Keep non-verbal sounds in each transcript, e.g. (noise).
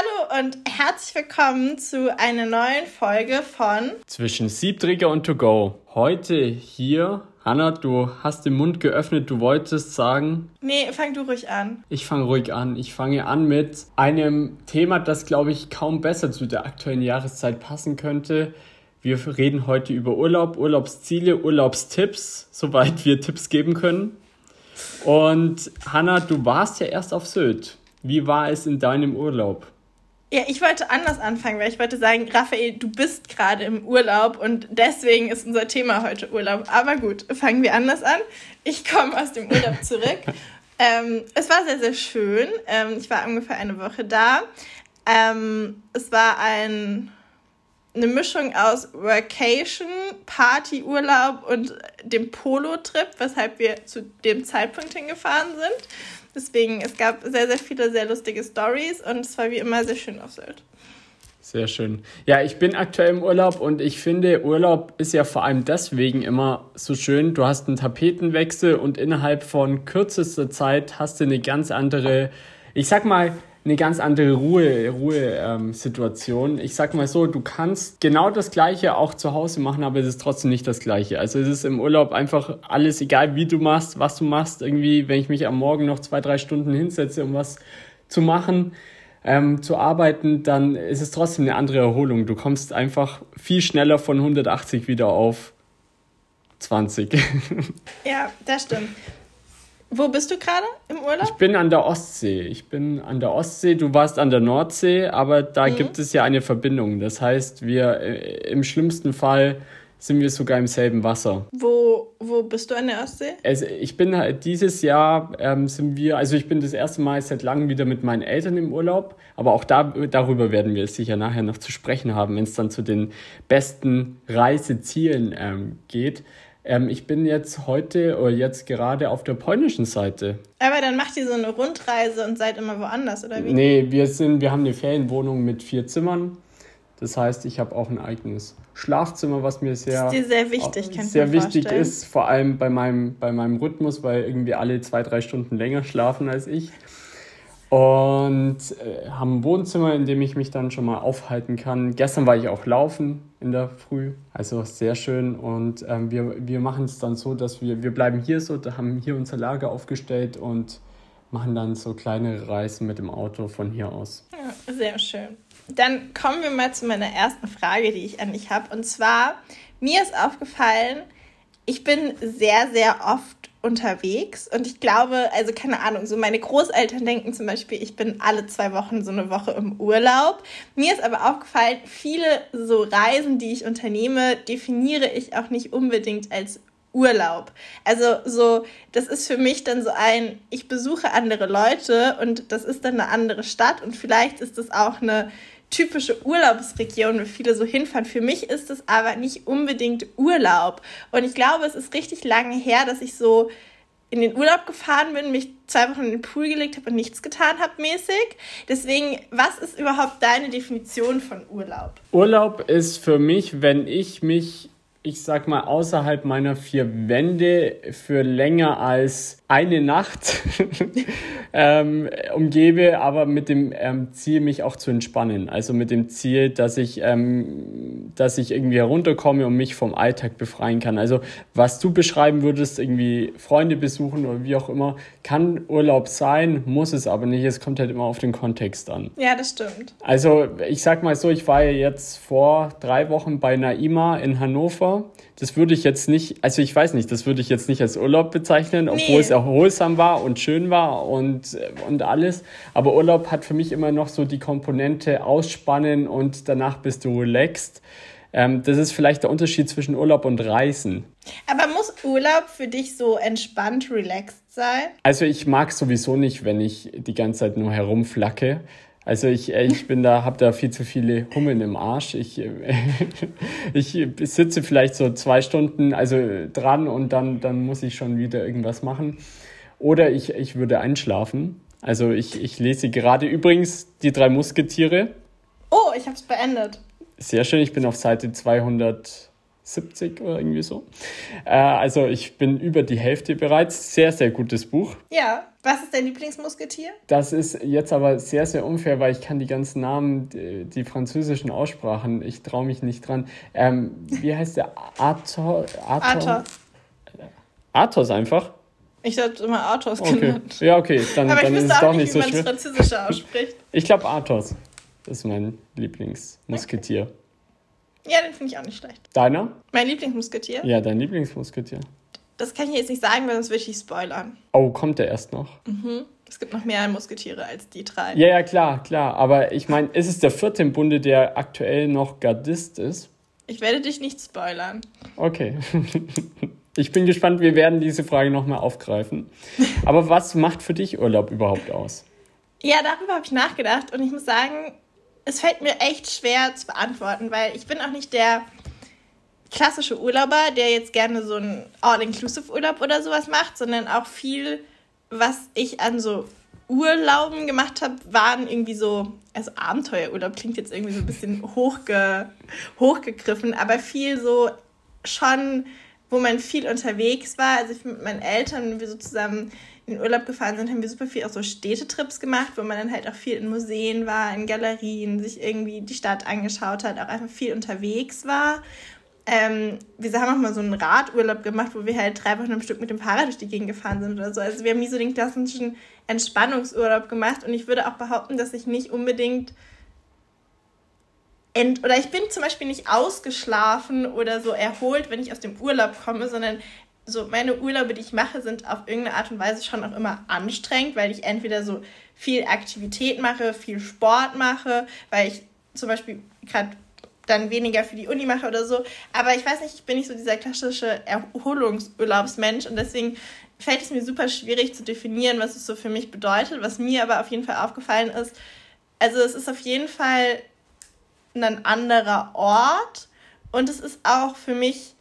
Hallo und herzlich willkommen zu einer neuen Folge von Zwischen Siebträger und To Go. Heute hier, Hanna, du hast den Mund geöffnet, du wolltest sagen. Nee, fang du ruhig an. Ich fange ruhig an. Ich fange an mit einem Thema, das, glaube ich, kaum besser zu der aktuellen Jahreszeit passen könnte. Wir reden heute über Urlaub, Urlaubsziele, Urlaubstipps, soweit wir Tipps geben können. Und Hanna, du warst ja erst auf Sylt. Wie war es in deinem Urlaub? Ja, ich wollte anders anfangen, weil ich wollte sagen, Raphael, du bist gerade im Urlaub und deswegen ist unser Thema heute Urlaub. Aber gut, fangen wir anders an. Ich komme aus dem Urlaub (laughs) zurück. ähm, es war sehr, sehr schön. Ähm, ich war ungefähr eine Woche da. Ähm, es war ein, eine Mischung aus Vacation, Partyurlaub und dem Polo-Trip, weshalb wir zu dem Zeitpunkt hingefahren sind. Deswegen, es gab sehr, sehr viele sehr lustige Stories und es war wie immer sehr schön auf Sylt. Sehr schön. Ja, ich bin aktuell im Urlaub und ich finde, Urlaub ist ja vor allem deswegen immer so schön. Du hast einen Tapetenwechsel und innerhalb von kürzester Zeit hast du eine ganz andere, ich sag mal, eine ganz andere Ruhe, Ruhe-Situation. Ähm, ich sag mal so, du kannst genau das Gleiche auch zu Hause machen, aber es ist trotzdem nicht das Gleiche. Also es ist im Urlaub einfach alles egal, wie du machst, was du machst. Irgendwie, wenn ich mich am Morgen noch zwei, drei Stunden hinsetze, um was zu machen, ähm, zu arbeiten, dann ist es trotzdem eine andere Erholung. Du kommst einfach viel schneller von 180 wieder auf 20. (laughs) ja, das stimmt. Wo bist du gerade im Urlaub? Ich bin an der Ostsee. Ich bin an der Ostsee. Du warst an der Nordsee, aber da mhm. gibt es ja eine Verbindung. Das heißt, wir äh, im schlimmsten Fall sind wir sogar im selben Wasser. Wo, wo bist du an der Ostsee? Also ich bin halt dieses Jahr ähm, sind wir, also ich bin das erste Mal seit langem wieder mit meinen Eltern im Urlaub, aber auch da, darüber werden wir sicher nachher noch zu sprechen haben, wenn es dann zu den besten Reisezielen ähm, geht. Ähm, ich bin jetzt heute oder jetzt gerade auf der polnischen Seite. Aber dann macht ihr so eine Rundreise und seid immer woanders, oder wie? Nee, wir, sind, wir haben eine Ferienwohnung mit vier Zimmern. Das heißt, ich habe auch ein eigenes Schlafzimmer, was mir sehr, das ist dir sehr wichtig, sehr wichtig vorstellen. ist, vor allem bei meinem, bei meinem Rhythmus, weil irgendwie alle zwei, drei Stunden länger schlafen als ich. Und äh, haben ein Wohnzimmer, in dem ich mich dann schon mal aufhalten kann. Gestern war ich auch laufen in der Früh, also sehr schön. Und ähm, wir, wir machen es dann so, dass wir, wir bleiben hier so, da haben hier unser Lager aufgestellt und machen dann so kleinere Reisen mit dem Auto von hier aus. Ja, sehr schön. Dann kommen wir mal zu meiner ersten Frage, die ich an dich habe. Und zwar, mir ist aufgefallen, ich bin sehr, sehr oft unterwegs und ich glaube, also keine Ahnung, so meine Großeltern denken zum Beispiel, ich bin alle zwei Wochen so eine Woche im Urlaub. Mir ist aber aufgefallen, viele so Reisen, die ich unternehme, definiere ich auch nicht unbedingt als Urlaub. Also so, das ist für mich dann so ein, ich besuche andere Leute und das ist dann eine andere Stadt und vielleicht ist das auch eine typische Urlaubsregion, wo viele so hinfahren. Für mich ist es aber nicht unbedingt Urlaub. Und ich glaube, es ist richtig lange her, dass ich so in den Urlaub gefahren bin, mich zwei Wochen in den Pool gelegt habe und nichts getan habe mäßig. Deswegen, was ist überhaupt deine Definition von Urlaub? Urlaub ist für mich, wenn ich mich ich sag mal, außerhalb meiner vier Wände für länger als eine Nacht (laughs) ähm, umgebe, aber mit dem ähm, Ziel, mich auch zu entspannen. Also mit dem Ziel, dass ich, ähm, dass ich irgendwie herunterkomme und mich vom Alltag befreien kann. Also was du beschreiben würdest, irgendwie Freunde besuchen oder wie auch immer, kann Urlaub sein, muss es aber nicht. Es kommt halt immer auf den Kontext an. Ja, das stimmt. Also ich sag mal so, ich war ja jetzt vor drei Wochen bei Naima in Hannover. Das würde ich jetzt nicht, also ich weiß nicht, das würde ich jetzt nicht als Urlaub bezeichnen, obwohl nee. es erholsam war und schön war und, und alles. Aber Urlaub hat für mich immer noch so die Komponente ausspannen und danach bist du relaxed. Ähm, das ist vielleicht der Unterschied zwischen Urlaub und Reisen. Aber muss Urlaub für dich so entspannt, relaxed sein? Also ich mag sowieso nicht, wenn ich die ganze Zeit nur herumflacke. Also ich, äh, ich bin da, habe da viel zu viele Hummeln im Arsch. Ich, äh, (laughs) ich sitze vielleicht so zwei Stunden also dran und dann, dann muss ich schon wieder irgendwas machen. Oder ich, ich würde einschlafen. Also ich, ich lese gerade übrigens die drei Musketiere. Oh, ich habe es beendet. Sehr schön, ich bin auf Seite 200. 70 oder irgendwie so. Äh, also ich bin über die Hälfte bereits. Sehr, sehr gutes Buch. Ja. Was ist dein Lieblingsmusketier? Das ist jetzt aber sehr, sehr unfair, weil ich kann die ganzen Namen, die, die französischen Aussprachen, ich traue mich nicht dran. Ähm, wie heißt der? Athos? Athos. Athos einfach? Ich habe immer Athos okay. genannt. Ja, okay, dann, aber dann ist es doch nicht, so schwer. wie man das Französische ausspricht. Ich glaube Athos ist mein Lieblingsmusketier. Okay. Ja, den finde ich auch nicht schlecht. Deiner? Mein Lieblingsmusketier? Ja, dein Lieblingsmusketier. Das kann ich jetzt nicht sagen, weil sonst würde ich spoilern. Oh, kommt der erst noch? Mhm. Es gibt noch mehr Musketiere als die drei. Ja, ja, klar, klar. Aber ich meine, ist es der vierte im Bunde, der aktuell noch Gardist ist? Ich werde dich nicht spoilern. Okay. Ich bin gespannt, wir werden diese Frage nochmal aufgreifen. Aber was macht für dich Urlaub überhaupt aus? Ja, darüber habe ich nachgedacht und ich muss sagen, es fällt mir echt schwer zu beantworten, weil ich bin auch nicht der klassische Urlauber, der jetzt gerne so einen All-Inclusive-Urlaub oder sowas macht, sondern auch viel, was ich an so Urlauben gemacht habe, waren irgendwie so, also Abenteuerurlaub klingt jetzt irgendwie so ein bisschen hochge, hochgegriffen, aber viel so schon, wo man viel unterwegs war. Also ich mit meinen Eltern, wir so zusammen in Urlaub gefahren sind, haben wir super viel auch so Städtetrips gemacht, wo man dann halt auch viel in Museen war, in Galerien, sich irgendwie die Stadt angeschaut hat, auch einfach viel unterwegs war. Ähm, wir haben auch mal so einen Radurlaub gemacht, wo wir halt drei Wochen am Stück mit dem Fahrrad durch die Gegend gefahren sind oder so. Also wir haben nie so den klassischen Entspannungsurlaub gemacht und ich würde auch behaupten, dass ich nicht unbedingt ent oder ich bin zum Beispiel nicht ausgeschlafen oder so erholt, wenn ich aus dem Urlaub komme, sondern so meine Urlaube, die ich mache, sind auf irgendeine Art und Weise schon auch immer anstrengend, weil ich entweder so viel Aktivität mache, viel Sport mache, weil ich zum Beispiel gerade dann weniger für die Uni mache oder so. Aber ich weiß nicht, ich bin nicht so dieser klassische Erholungsurlaubsmensch und deswegen fällt es mir super schwierig zu definieren, was es so für mich bedeutet. Was mir aber auf jeden Fall aufgefallen ist, also es ist auf jeden Fall ein anderer Ort und es ist auch für mich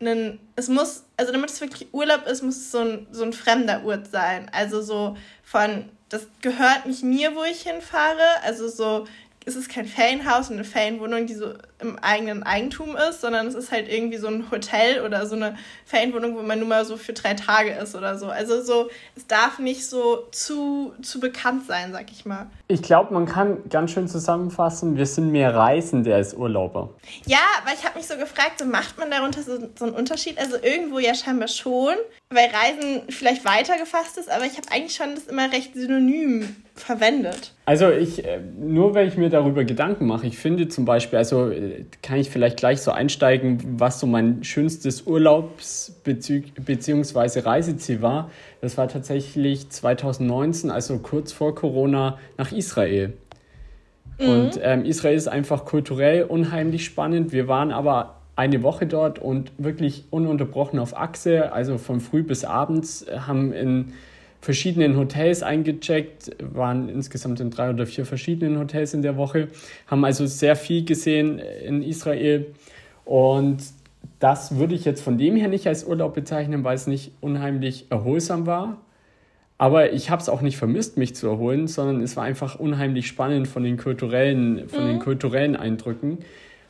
ein, es muss, also damit es wirklich Urlaub ist, muss es so ein, so ein fremder Ort sein. Also so von, das gehört nicht mir, wo ich hinfahre. Also so, es ist kein Ferienhaus und eine Ferienwohnung, die so im eigenen Eigentum ist, sondern es ist halt irgendwie so ein Hotel oder so eine Ferienwohnung, wo man nur mal so für drei Tage ist oder so. Also so, es darf nicht so zu, zu bekannt sein, sag ich mal. Ich glaube, man kann ganz schön zusammenfassen, wir sind mehr Reisende als Urlauber. Ja, aber ich habe mich so gefragt, so macht man darunter so, so einen Unterschied? Also irgendwo ja scheinbar schon, weil Reisen vielleicht weiter gefasst ist, aber ich habe eigentlich schon das immer recht synonym verwendet. Also ich, äh, nur wenn ich mir darüber Gedanken mache, ich finde zum Beispiel, also äh, kann ich vielleicht gleich so einsteigen, was so mein schönstes Urlaubs- bzw. Reiseziel war. Das war tatsächlich 2019, also kurz vor Corona, nach Israel. Mhm. Und ähm, Israel ist einfach kulturell unheimlich spannend. Wir waren aber eine Woche dort und wirklich ununterbrochen auf Achse, also von früh bis abends, äh, haben in verschiedenen Hotels eingecheckt, waren insgesamt in drei oder vier verschiedenen Hotels in der Woche, haben also sehr viel gesehen in Israel und das würde ich jetzt von dem her nicht als Urlaub bezeichnen, weil es nicht unheimlich erholsam war. Aber ich habe es auch nicht vermisst, mich zu erholen, sondern es war einfach unheimlich spannend von den kulturellen, von mhm. den kulturellen Eindrücken.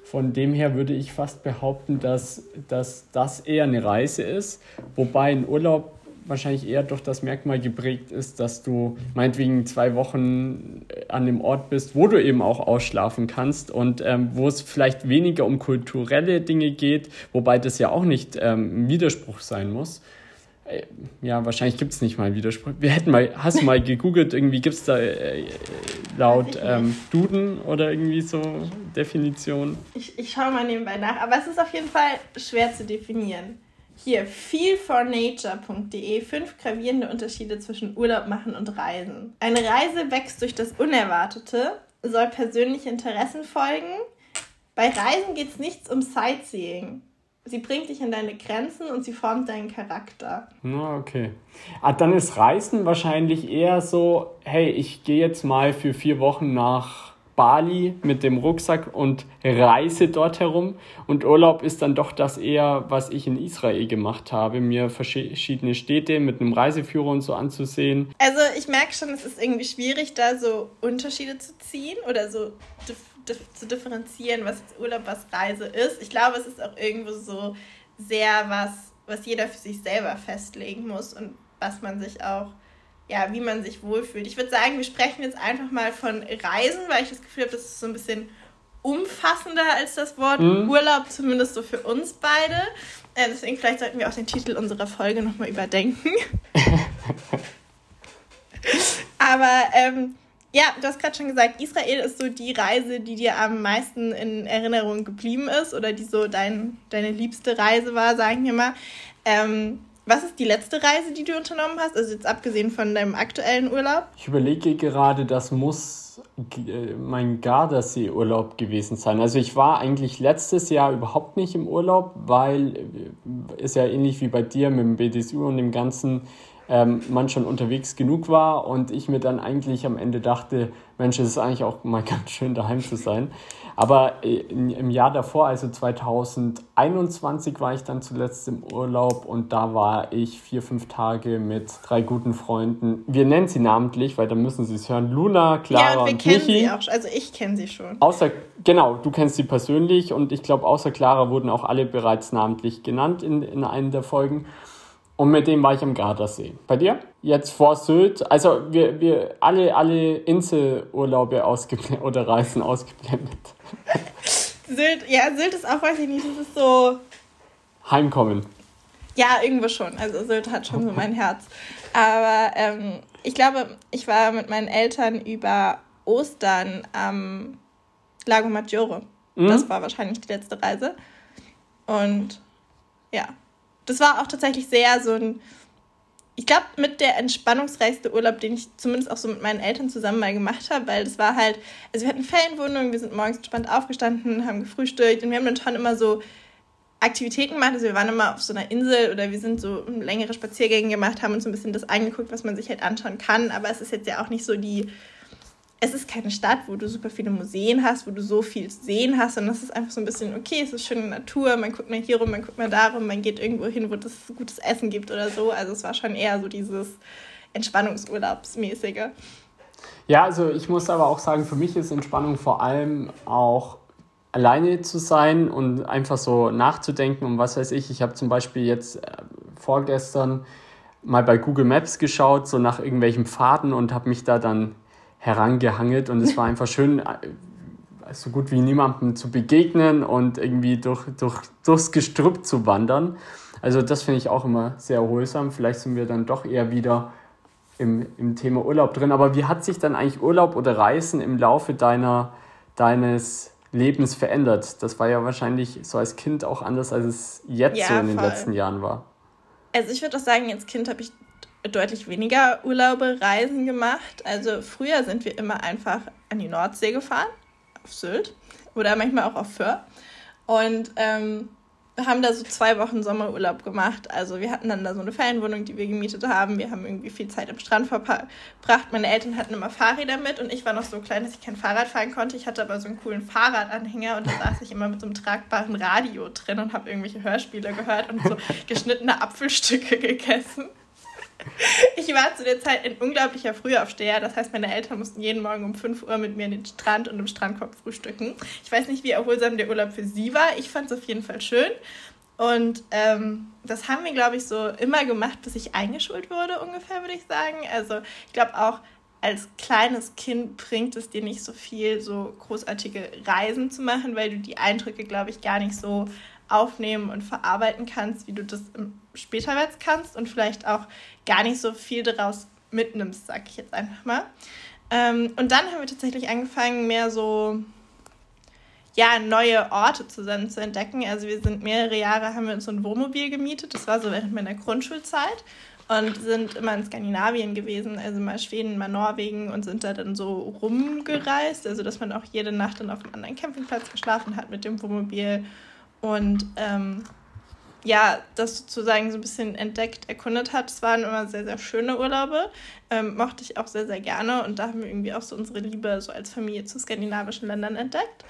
Von dem her würde ich fast behaupten, dass, dass das eher eine Reise ist, wobei ein Urlaub wahrscheinlich eher durch das Merkmal geprägt ist, dass du meinetwegen zwei Wochen äh, an dem Ort bist, wo du eben auch ausschlafen kannst und ähm, wo es vielleicht weniger um kulturelle Dinge geht, wobei das ja auch nicht ähm, ein Widerspruch sein muss. Äh, ja, wahrscheinlich gibt es nicht mal Widerspruch. Wir hätten mal, hast du mal gegoogelt, irgendwie gibt es da äh, laut ähm, Duden oder irgendwie so Definitionen? Ich, ich schaue mal nebenbei nach, aber es ist auf jeden Fall schwer zu definieren. Hier, feelfornature.de, fünf gravierende Unterschiede zwischen Urlaub machen und Reisen. Eine Reise wächst durch das Unerwartete, soll persönliche Interessen folgen. Bei Reisen geht es nichts um Sightseeing. Sie bringt dich an deine Grenzen und sie formt deinen Charakter. Na, okay. Ah, dann ist Reisen wahrscheinlich eher so, hey, ich gehe jetzt mal für vier Wochen nach Bali mit dem Rucksack und reise dort herum. Und Urlaub ist dann doch das eher, was ich in Israel gemacht habe, mir verschiedene Städte mit einem Reiseführer und so anzusehen. Also ich merke schon, es ist irgendwie schwierig, da so Unterschiede zu ziehen oder so zu differenzieren, was Urlaub, was Reise ist. Ich glaube, es ist auch irgendwo so sehr was, was jeder für sich selber festlegen muss und was man sich auch, ja, wie man sich wohlfühlt. Ich würde sagen, wir sprechen jetzt einfach mal von Reisen, weil ich das Gefühl habe, das ist so ein bisschen umfassender als das Wort mhm. Urlaub, zumindest so für uns beide. Äh, deswegen vielleicht sollten wir auch den Titel unserer Folge nochmal überdenken. (laughs) Aber ähm, ja, du hast gerade schon gesagt, Israel ist so die Reise, die dir am meisten in Erinnerung geblieben ist oder die so dein, deine liebste Reise war, sagen wir mal. Ähm, was ist die letzte Reise, die du unternommen hast? Also jetzt abgesehen von deinem aktuellen Urlaub? Ich überlege gerade, das muss äh, mein Gardasee-Urlaub gewesen sein. Also ich war eigentlich letztes Jahr überhaupt nicht im Urlaub, weil äh, ist ja ähnlich wie bei dir mit dem BDSU und dem Ganzen ähm, man schon unterwegs genug war und ich mir dann eigentlich am Ende dachte, Mensch, es ist eigentlich auch mal (laughs) ganz schön daheim zu sein. Aber äh, im Jahr davor, also 2021, war ich dann zuletzt im Urlaub und da war ich vier, fünf Tage mit drei guten Freunden. Wir nennen sie namentlich, weil dann müssen sie es hören. Luna, Clara ja, und, wir und kennen Michi. sie auch. Also ich kenne sie schon. Außer, genau, du kennst sie persönlich und ich glaube, außer Clara wurden auch alle bereits namentlich genannt in, in einer der Folgen. Und mit dem war ich am Gardasee. Bei dir? Jetzt vor Sylt. Also wir, wir alle, alle Inselurlaube ausgeblendet (laughs) oder Reisen ausgeblendet. (laughs) Sylt, ja, Sylt ist auch, weiß ich nicht, das ist so. Heimkommen. Ja, irgendwo schon. Also Sylt hat schon so mein Herz. Aber ähm, ich glaube, ich war mit meinen Eltern über Ostern am Lago Maggiore. Mhm. Das war wahrscheinlich die letzte Reise. Und ja, das war auch tatsächlich sehr so ein, ich glaube, mit der entspannungsreichste Urlaub, den ich zumindest auch so mit meinen Eltern zusammen mal gemacht habe, weil das war halt, also wir hatten Ferienwohnungen, wir sind morgens entspannt aufgestanden, haben gefrühstückt und wir haben dann schon immer so Aktivitäten gemacht. Also wir waren immer auf so einer Insel oder wir sind so längere Spaziergänge gemacht, haben uns ein bisschen das angeguckt, was man sich halt anschauen kann. Aber es ist jetzt ja auch nicht so die es ist keine Stadt, wo du super viele Museen hast, wo du so viel sehen hast, sondern es ist einfach so ein bisschen, okay, es ist schöne Natur, man guckt mal hier rum, man guckt mal da rum, man geht irgendwo hin, wo es gutes Essen gibt oder so. Also es war schon eher so dieses Entspannungsurlaubsmäßige. Ja, also ich muss aber auch sagen, für mich ist Entspannung vor allem auch alleine zu sein und einfach so nachzudenken und was weiß ich. Ich habe zum Beispiel jetzt äh, vorgestern mal bei Google Maps geschaut, so nach irgendwelchen Pfaden und habe mich da dann herangehangelt und es war einfach schön, äh, so gut wie niemandem zu begegnen und irgendwie durch, durch, durchs Gestrüpp zu wandern. Also das finde ich auch immer sehr erholsam. Vielleicht sind wir dann doch eher wieder im, im Thema Urlaub drin. Aber wie hat sich dann eigentlich Urlaub oder Reisen im Laufe deiner, deines Lebens verändert? Das war ja wahrscheinlich so als Kind auch anders, als es jetzt ja, so in den voll. letzten Jahren war. Also ich würde auch sagen, als Kind habe ich deutlich weniger Urlaube, Reisen gemacht. Also früher sind wir immer einfach an die Nordsee gefahren, auf Sylt oder manchmal auch auf Föhr. Und ähm, haben da so zwei Wochen Sommerurlaub gemacht. Also wir hatten dann da so eine Ferienwohnung, die wir gemietet haben. Wir haben irgendwie viel Zeit am Strand verbracht. Meine Eltern hatten immer Fahrräder mit und ich war noch so klein, dass ich kein Fahrrad fahren konnte. Ich hatte aber so einen coolen Fahrradanhänger und da (laughs) saß ich immer mit so einem tragbaren Radio drin und habe irgendwelche Hörspiele gehört und so geschnittene Apfelstücke (laughs) gegessen. Ich war zu der Zeit ein unglaublicher Frühaufsteher. Das heißt, meine Eltern mussten jeden Morgen um 5 Uhr mit mir in den Strand und im Strandkorb frühstücken. Ich weiß nicht, wie erholsam der Urlaub für sie war. Ich fand es auf jeden Fall schön. Und ähm, das haben wir, glaube ich, so immer gemacht, bis ich eingeschult wurde, ungefähr, würde ich sagen. Also ich glaube auch, als kleines Kind bringt es dir nicht so viel, so großartige Reisen zu machen, weil du die Eindrücke, glaube ich, gar nicht so aufnehmen und verarbeiten kannst, wie du das später jetzt kannst und vielleicht auch gar nicht so viel daraus mitnimmst, sag ich jetzt einfach mal. Ähm, und dann haben wir tatsächlich angefangen, mehr so ja, neue Orte zusammen zu entdecken. Also wir sind mehrere Jahre, haben wir uns so ein Wohnmobil gemietet. Das war so während meiner Grundschulzeit. Und sind immer in Skandinavien gewesen, also mal Schweden, mal Norwegen und sind da dann so rumgereist. Also dass man auch jede Nacht dann auf einem anderen Campingplatz geschlafen hat mit dem Wohnmobil und ähm, ja, das sozusagen so ein bisschen entdeckt, erkundet hat. Es waren immer sehr, sehr schöne Urlaube. Ähm, mochte ich auch sehr, sehr gerne. Und da haben wir irgendwie auch so unsere Liebe so als Familie zu skandinavischen Ländern entdeckt.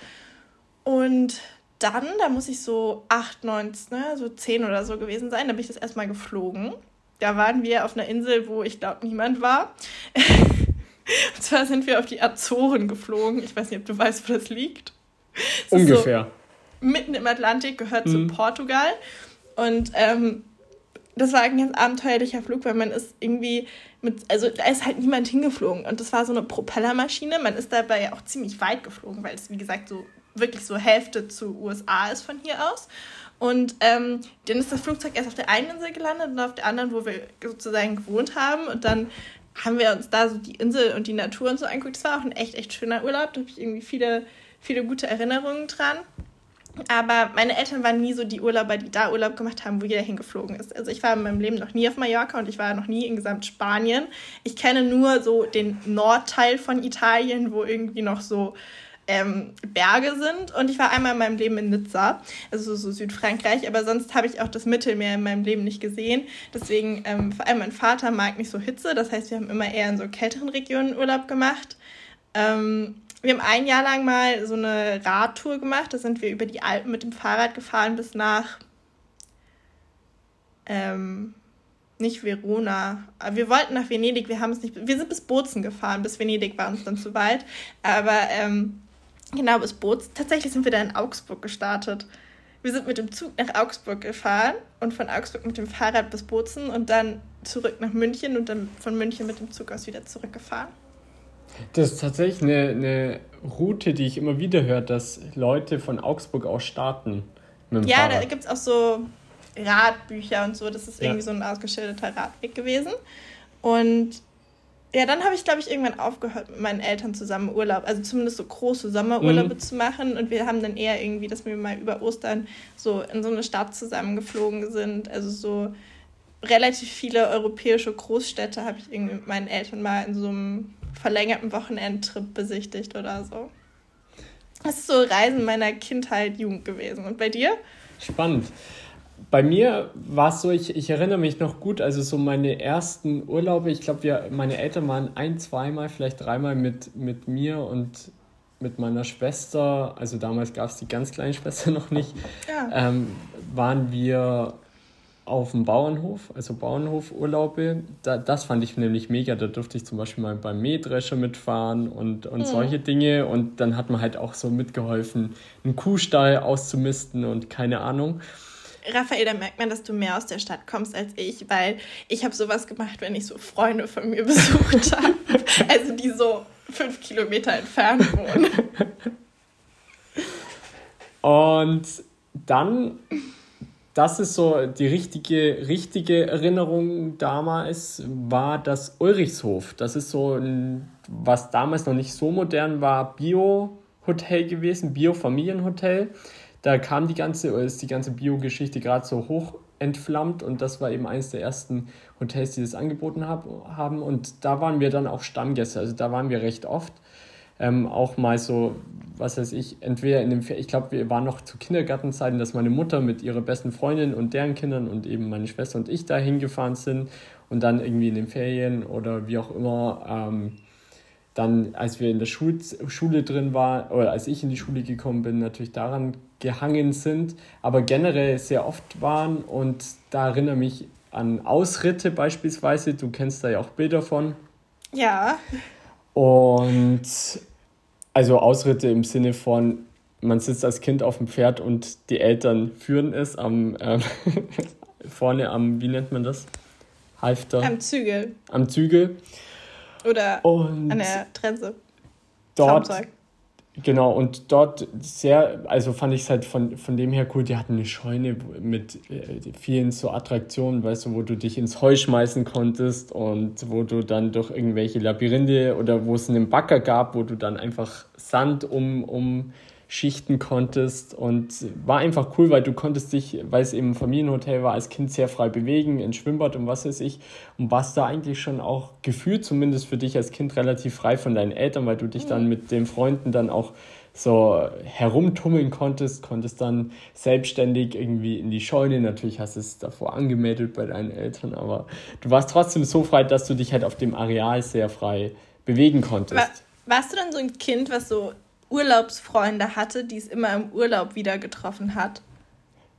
Und dann, da muss ich so acht, neun, ne, so zehn oder so gewesen sein, da bin ich das erstmal geflogen. Da waren wir auf einer Insel, wo ich glaube niemand war. (laughs) Und zwar sind wir auf die Azoren geflogen. Ich weiß nicht, ob du weißt, wo das liegt. Das Ungefähr. Mitten im Atlantik, gehört mhm. zu Portugal. Und ähm, das war ein ganz abenteuerlicher Flug, weil man ist irgendwie mit, also da ist halt niemand hingeflogen. Und das war so eine Propellermaschine. Man ist dabei auch ziemlich weit geflogen, weil es, wie gesagt, so wirklich so Hälfte zu USA ist von hier aus. Und ähm, dann ist das Flugzeug erst auf der einen Insel gelandet und auf der anderen, wo wir sozusagen gewohnt haben. Und dann haben wir uns da so die Insel und die Natur und so angeguckt. Das war auch ein echt, echt schöner Urlaub. Da habe ich irgendwie viele, viele gute Erinnerungen dran. Aber meine Eltern waren nie so die Urlauber, die da Urlaub gemacht haben, wo jeder hingeflogen ist. Also ich war in meinem Leben noch nie auf Mallorca und ich war noch nie in Gesamtspanien. Ich kenne nur so den Nordteil von Italien, wo irgendwie noch so ähm, Berge sind. Und ich war einmal in meinem Leben in Nizza, also so Südfrankreich. Aber sonst habe ich auch das Mittelmeer in meinem Leben nicht gesehen. Deswegen, ähm, vor allem mein Vater mag nicht so Hitze. Das heißt, wir haben immer eher in so kälteren Regionen Urlaub gemacht. Ähm, wir haben ein Jahr lang mal so eine Radtour gemacht. Da sind wir über die Alpen mit dem Fahrrad gefahren bis nach. Ähm, nicht Verona. Wir wollten nach Venedig, wir haben es nicht. Wir sind bis Bozen gefahren, bis Venedig war uns dann zu weit. Aber ähm, Genau, bis Boots. Tatsächlich sind wir da in Augsburg gestartet. Wir sind mit dem Zug nach Augsburg gefahren und von Augsburg mit dem Fahrrad bis Bozen und dann zurück nach München und dann von München mit dem Zug aus wieder zurückgefahren. Das ist tatsächlich eine, eine Route, die ich immer wieder höre, dass Leute von Augsburg aus starten. Mit dem ja, Fahrrad. da gibt es auch so Radbücher und so. Das ist ja. irgendwie so ein ausgeschilderter Radweg gewesen. Und ja, dann habe ich, glaube ich, irgendwann aufgehört, mit meinen Eltern zusammen Urlaub, also zumindest so große Sommerurlaube mhm. zu machen. Und wir haben dann eher irgendwie, dass wir mal über Ostern so in so eine Stadt zusammengeflogen sind. Also so relativ viele europäische Großstädte habe ich irgendwie mit meinen Eltern mal in so einem verlängerten Wochenendtrip besichtigt oder so. Das ist so Reisen meiner Kindheit, Jugend gewesen. Und bei dir? Spannend bei mir war es so, ich, ich erinnere mich noch gut, also so meine ersten Urlaube, ich glaube, meine Eltern waren ein, zweimal, vielleicht dreimal mit, mit mir und mit meiner Schwester, also damals gab es die ganz kleine Schwester noch nicht, ja. ähm, waren wir auf dem Bauernhof, also Bauernhofurlaube. Da, das fand ich nämlich mega. Da durfte ich zum Beispiel mal beim Mähdrescher mitfahren und, und mhm. solche Dinge. Und dann hat man halt auch so mitgeholfen, einen Kuhstall auszumisten und keine Ahnung. Raphael, da merkt man, dass du mehr aus der Stadt kommst als ich, weil ich habe sowas gemacht, wenn ich so Freunde von mir (laughs) besucht habe. also die so fünf Kilometer entfernt wohnen. Und dann, das ist so die richtige, richtige Erinnerung damals, war das Ulrichshof. Das ist so ein, was damals noch nicht so modern war, Bio-Hotel gewesen, Bio-Familienhotel da kam die ganze, ist die ganze Bio-Geschichte gerade so hoch entflammt und das war eben eines der ersten Hotels, die das angeboten hab, haben und da waren wir dann auch Stammgäste, also da waren wir recht oft. Ähm, auch mal so, was weiß ich, entweder in dem, ich glaube, wir waren noch zu Kindergartenzeiten, dass meine Mutter mit ihrer besten Freundin und deren Kindern und eben meine Schwester und ich da hingefahren sind und dann irgendwie in den Ferien oder wie auch immer ähm, dann, als wir in der Schul Schule drin waren, oder als ich in die Schule gekommen bin, natürlich daran gehangen sind, aber generell sehr oft waren und da erinnere mich an Ausritte beispielsweise. Du kennst da ja auch Bilder von. Ja. Und also Ausritte im Sinne von, man sitzt als Kind auf dem Pferd und die Eltern führen es am ähm, (laughs) vorne am, wie nennt man das? Halfter. Am Zügel. Am Zügel. Oder und an der Trense. Dort, Samstag. Genau, und dort sehr, also fand ich es halt von, von dem her cool, die hatten eine Scheune mit äh, vielen so Attraktionen, weißt du, wo du dich ins Heu schmeißen konntest und wo du dann durch irgendwelche Labyrinthe oder wo es einen Bagger gab, wo du dann einfach Sand um, um schichten konntest und war einfach cool, weil du konntest dich, weil es eben ein Familienhotel war, als Kind sehr frei bewegen, ins Schwimmbad und was weiß ich und warst da eigentlich schon auch gefühlt zumindest für dich als Kind relativ frei von deinen Eltern, weil du dich dann mhm. mit den Freunden dann auch so herumtummeln konntest, konntest dann selbstständig irgendwie in die Scheune, natürlich hast du es davor angemeldet bei deinen Eltern, aber du warst trotzdem so frei, dass du dich halt auf dem Areal sehr frei bewegen konntest. War, warst du dann so ein Kind, was so Urlaubsfreunde hatte, die es immer im Urlaub wieder getroffen hat.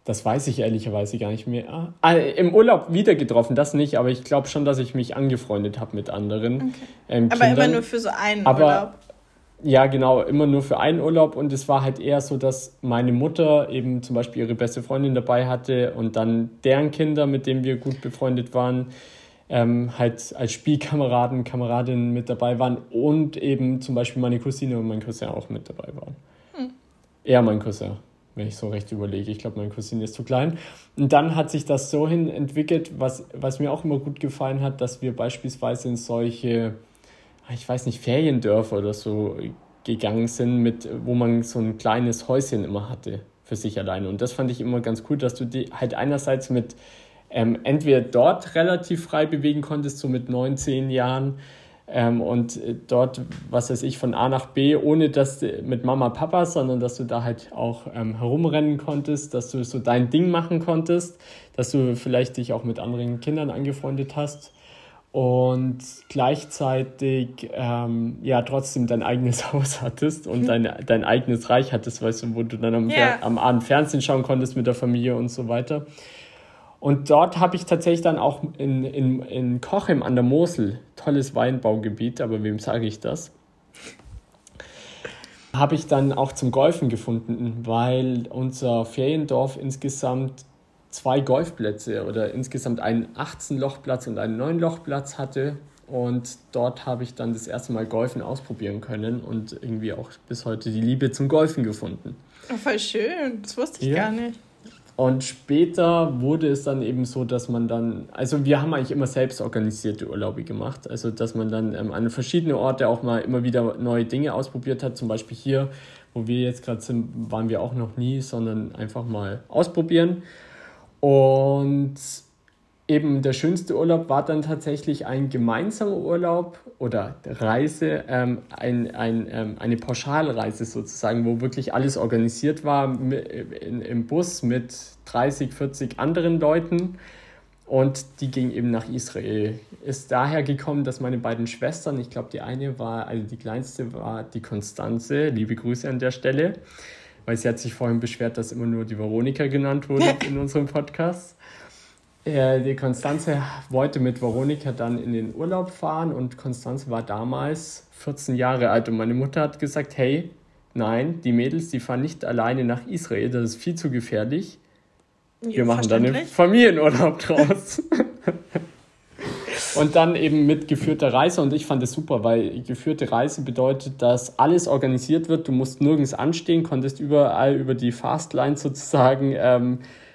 Das weiß ich ehrlicherweise gar nicht mehr. Ah, Im Urlaub wieder getroffen, das nicht, aber ich glaube schon, dass ich mich angefreundet habe mit anderen. Okay. Ähm, aber immer nur für so einen aber, Urlaub. Ja, genau, immer nur für einen Urlaub. Und es war halt eher so, dass meine Mutter eben zum Beispiel ihre beste Freundin dabei hatte und dann deren Kinder, mit denen wir gut befreundet waren, ähm, halt als Spielkameraden, Kameradinnen mit dabei waren und eben zum Beispiel meine Cousine und mein Cousin auch mit dabei waren. Hm. Eher mein Cousin, wenn ich so recht überlege. Ich glaube, meine Cousine ist zu klein. Und dann hat sich das so hin entwickelt, was, was mir auch immer gut gefallen hat, dass wir beispielsweise in solche ich weiß nicht, Feriendörfer oder so gegangen sind, mit, wo man so ein kleines Häuschen immer hatte für sich alleine. Und das fand ich immer ganz cool, dass du die halt einerseits mit ähm, entweder dort relativ frei bewegen konntest, so mit neun, zehn Jahren, ähm, und dort, was weiß ich, von A nach B, ohne dass mit Mama, Papa, sondern dass du da halt auch ähm, herumrennen konntest, dass du so dein Ding machen konntest, dass du vielleicht dich auch mit anderen Kindern angefreundet hast und gleichzeitig ähm, ja trotzdem dein eigenes (laughs) Haus hattest und dein, dein eigenes Reich hattest, weißt du, wo du dann am, yeah. am Abend Fernsehen schauen konntest mit der Familie und so weiter. Und dort habe ich tatsächlich dann auch in, in, in Kochem an der Mosel, tolles Weinbaugebiet, aber wem sage ich das? Habe ich dann auch zum Golfen gefunden, weil unser Feriendorf insgesamt zwei Golfplätze oder insgesamt einen 18-Lochplatz und einen 9-Lochplatz hatte. Und dort habe ich dann das erste Mal Golfen ausprobieren können und irgendwie auch bis heute die Liebe zum Golfen gefunden. Oh, voll schön, das wusste ich ja. gar nicht. Und später wurde es dann eben so, dass man dann, also wir haben eigentlich immer selbst organisierte Urlaube gemacht, also dass man dann ähm, an verschiedene Orte auch mal immer wieder neue Dinge ausprobiert hat. Zum Beispiel hier, wo wir jetzt gerade sind, waren wir auch noch nie, sondern einfach mal ausprobieren. Und eben der schönste Urlaub war dann tatsächlich ein gemeinsamer Urlaub oder Reise, ähm, ein, ein, ähm, eine Pauschalreise sozusagen, wo wirklich alles organisiert war in, im Bus mit 30, 40 anderen Leuten. Und die ging eben nach Israel. Ist daher gekommen, dass meine beiden Schwestern, ich glaube, die eine war, also die kleinste war die Konstanze, liebe Grüße an der Stelle weil sie hat sich vorhin beschwert, dass immer nur die Veronika genannt wurde (laughs) in unserem Podcast. Äh, die Konstanze wollte mit Veronika dann in den Urlaub fahren und Konstanze war damals 14 Jahre alt und meine Mutter hat gesagt, hey, nein, die Mädels, die fahren nicht alleine nach Israel, das ist viel zu gefährlich. Wir machen dann einen Familienurlaub (laughs) draus. Und dann eben mit geführter Reise und ich fand es super, weil geführte Reise bedeutet, dass alles organisiert wird. Du musst nirgends anstehen, konntest überall über die Fastline sozusagen ähm, äh,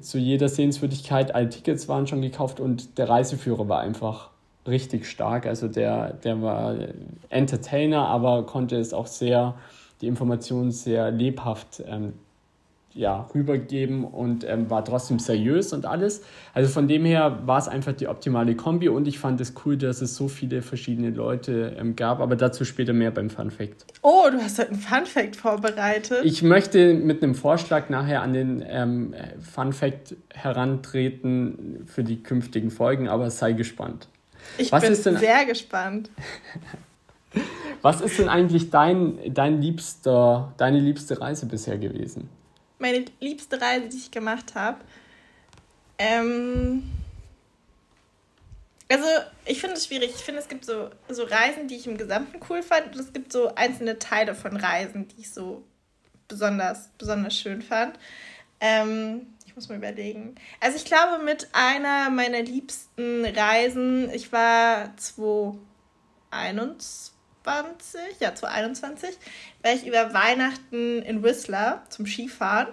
zu jeder Sehenswürdigkeit, alle Tickets waren schon gekauft und der Reiseführer war einfach richtig stark. Also der, der war Entertainer, aber konnte es auch sehr, die Informationen sehr lebhaft ähm, ja, rübergeben und ähm, war trotzdem seriös und alles. Also von dem her war es einfach die optimale Kombi und ich fand es cool, dass es so viele verschiedene Leute ähm, gab, aber dazu später mehr beim Fun Fact. Oh, du hast heute einen Fun Fact vorbereitet. Ich möchte mit einem Vorschlag nachher an den ähm, Fun Fact herantreten für die künftigen Folgen, aber sei gespannt. Ich Was bin sehr gespannt. (laughs) Was ist denn eigentlich dein, dein liebster, deine liebste Reise bisher gewesen? Meine liebste Reise, die ich gemacht habe. Ähm, also, ich finde es schwierig. Ich finde, es gibt so, so Reisen, die ich im Gesamten cool fand. Und es gibt so einzelne Teile von Reisen, die ich so besonders, besonders schön fand. Ähm, ich muss mal überlegen. Also, ich glaube, mit einer meiner liebsten Reisen, ich war 2021 20, ja 2021, war ich über Weihnachten in Whistler zum Skifahren.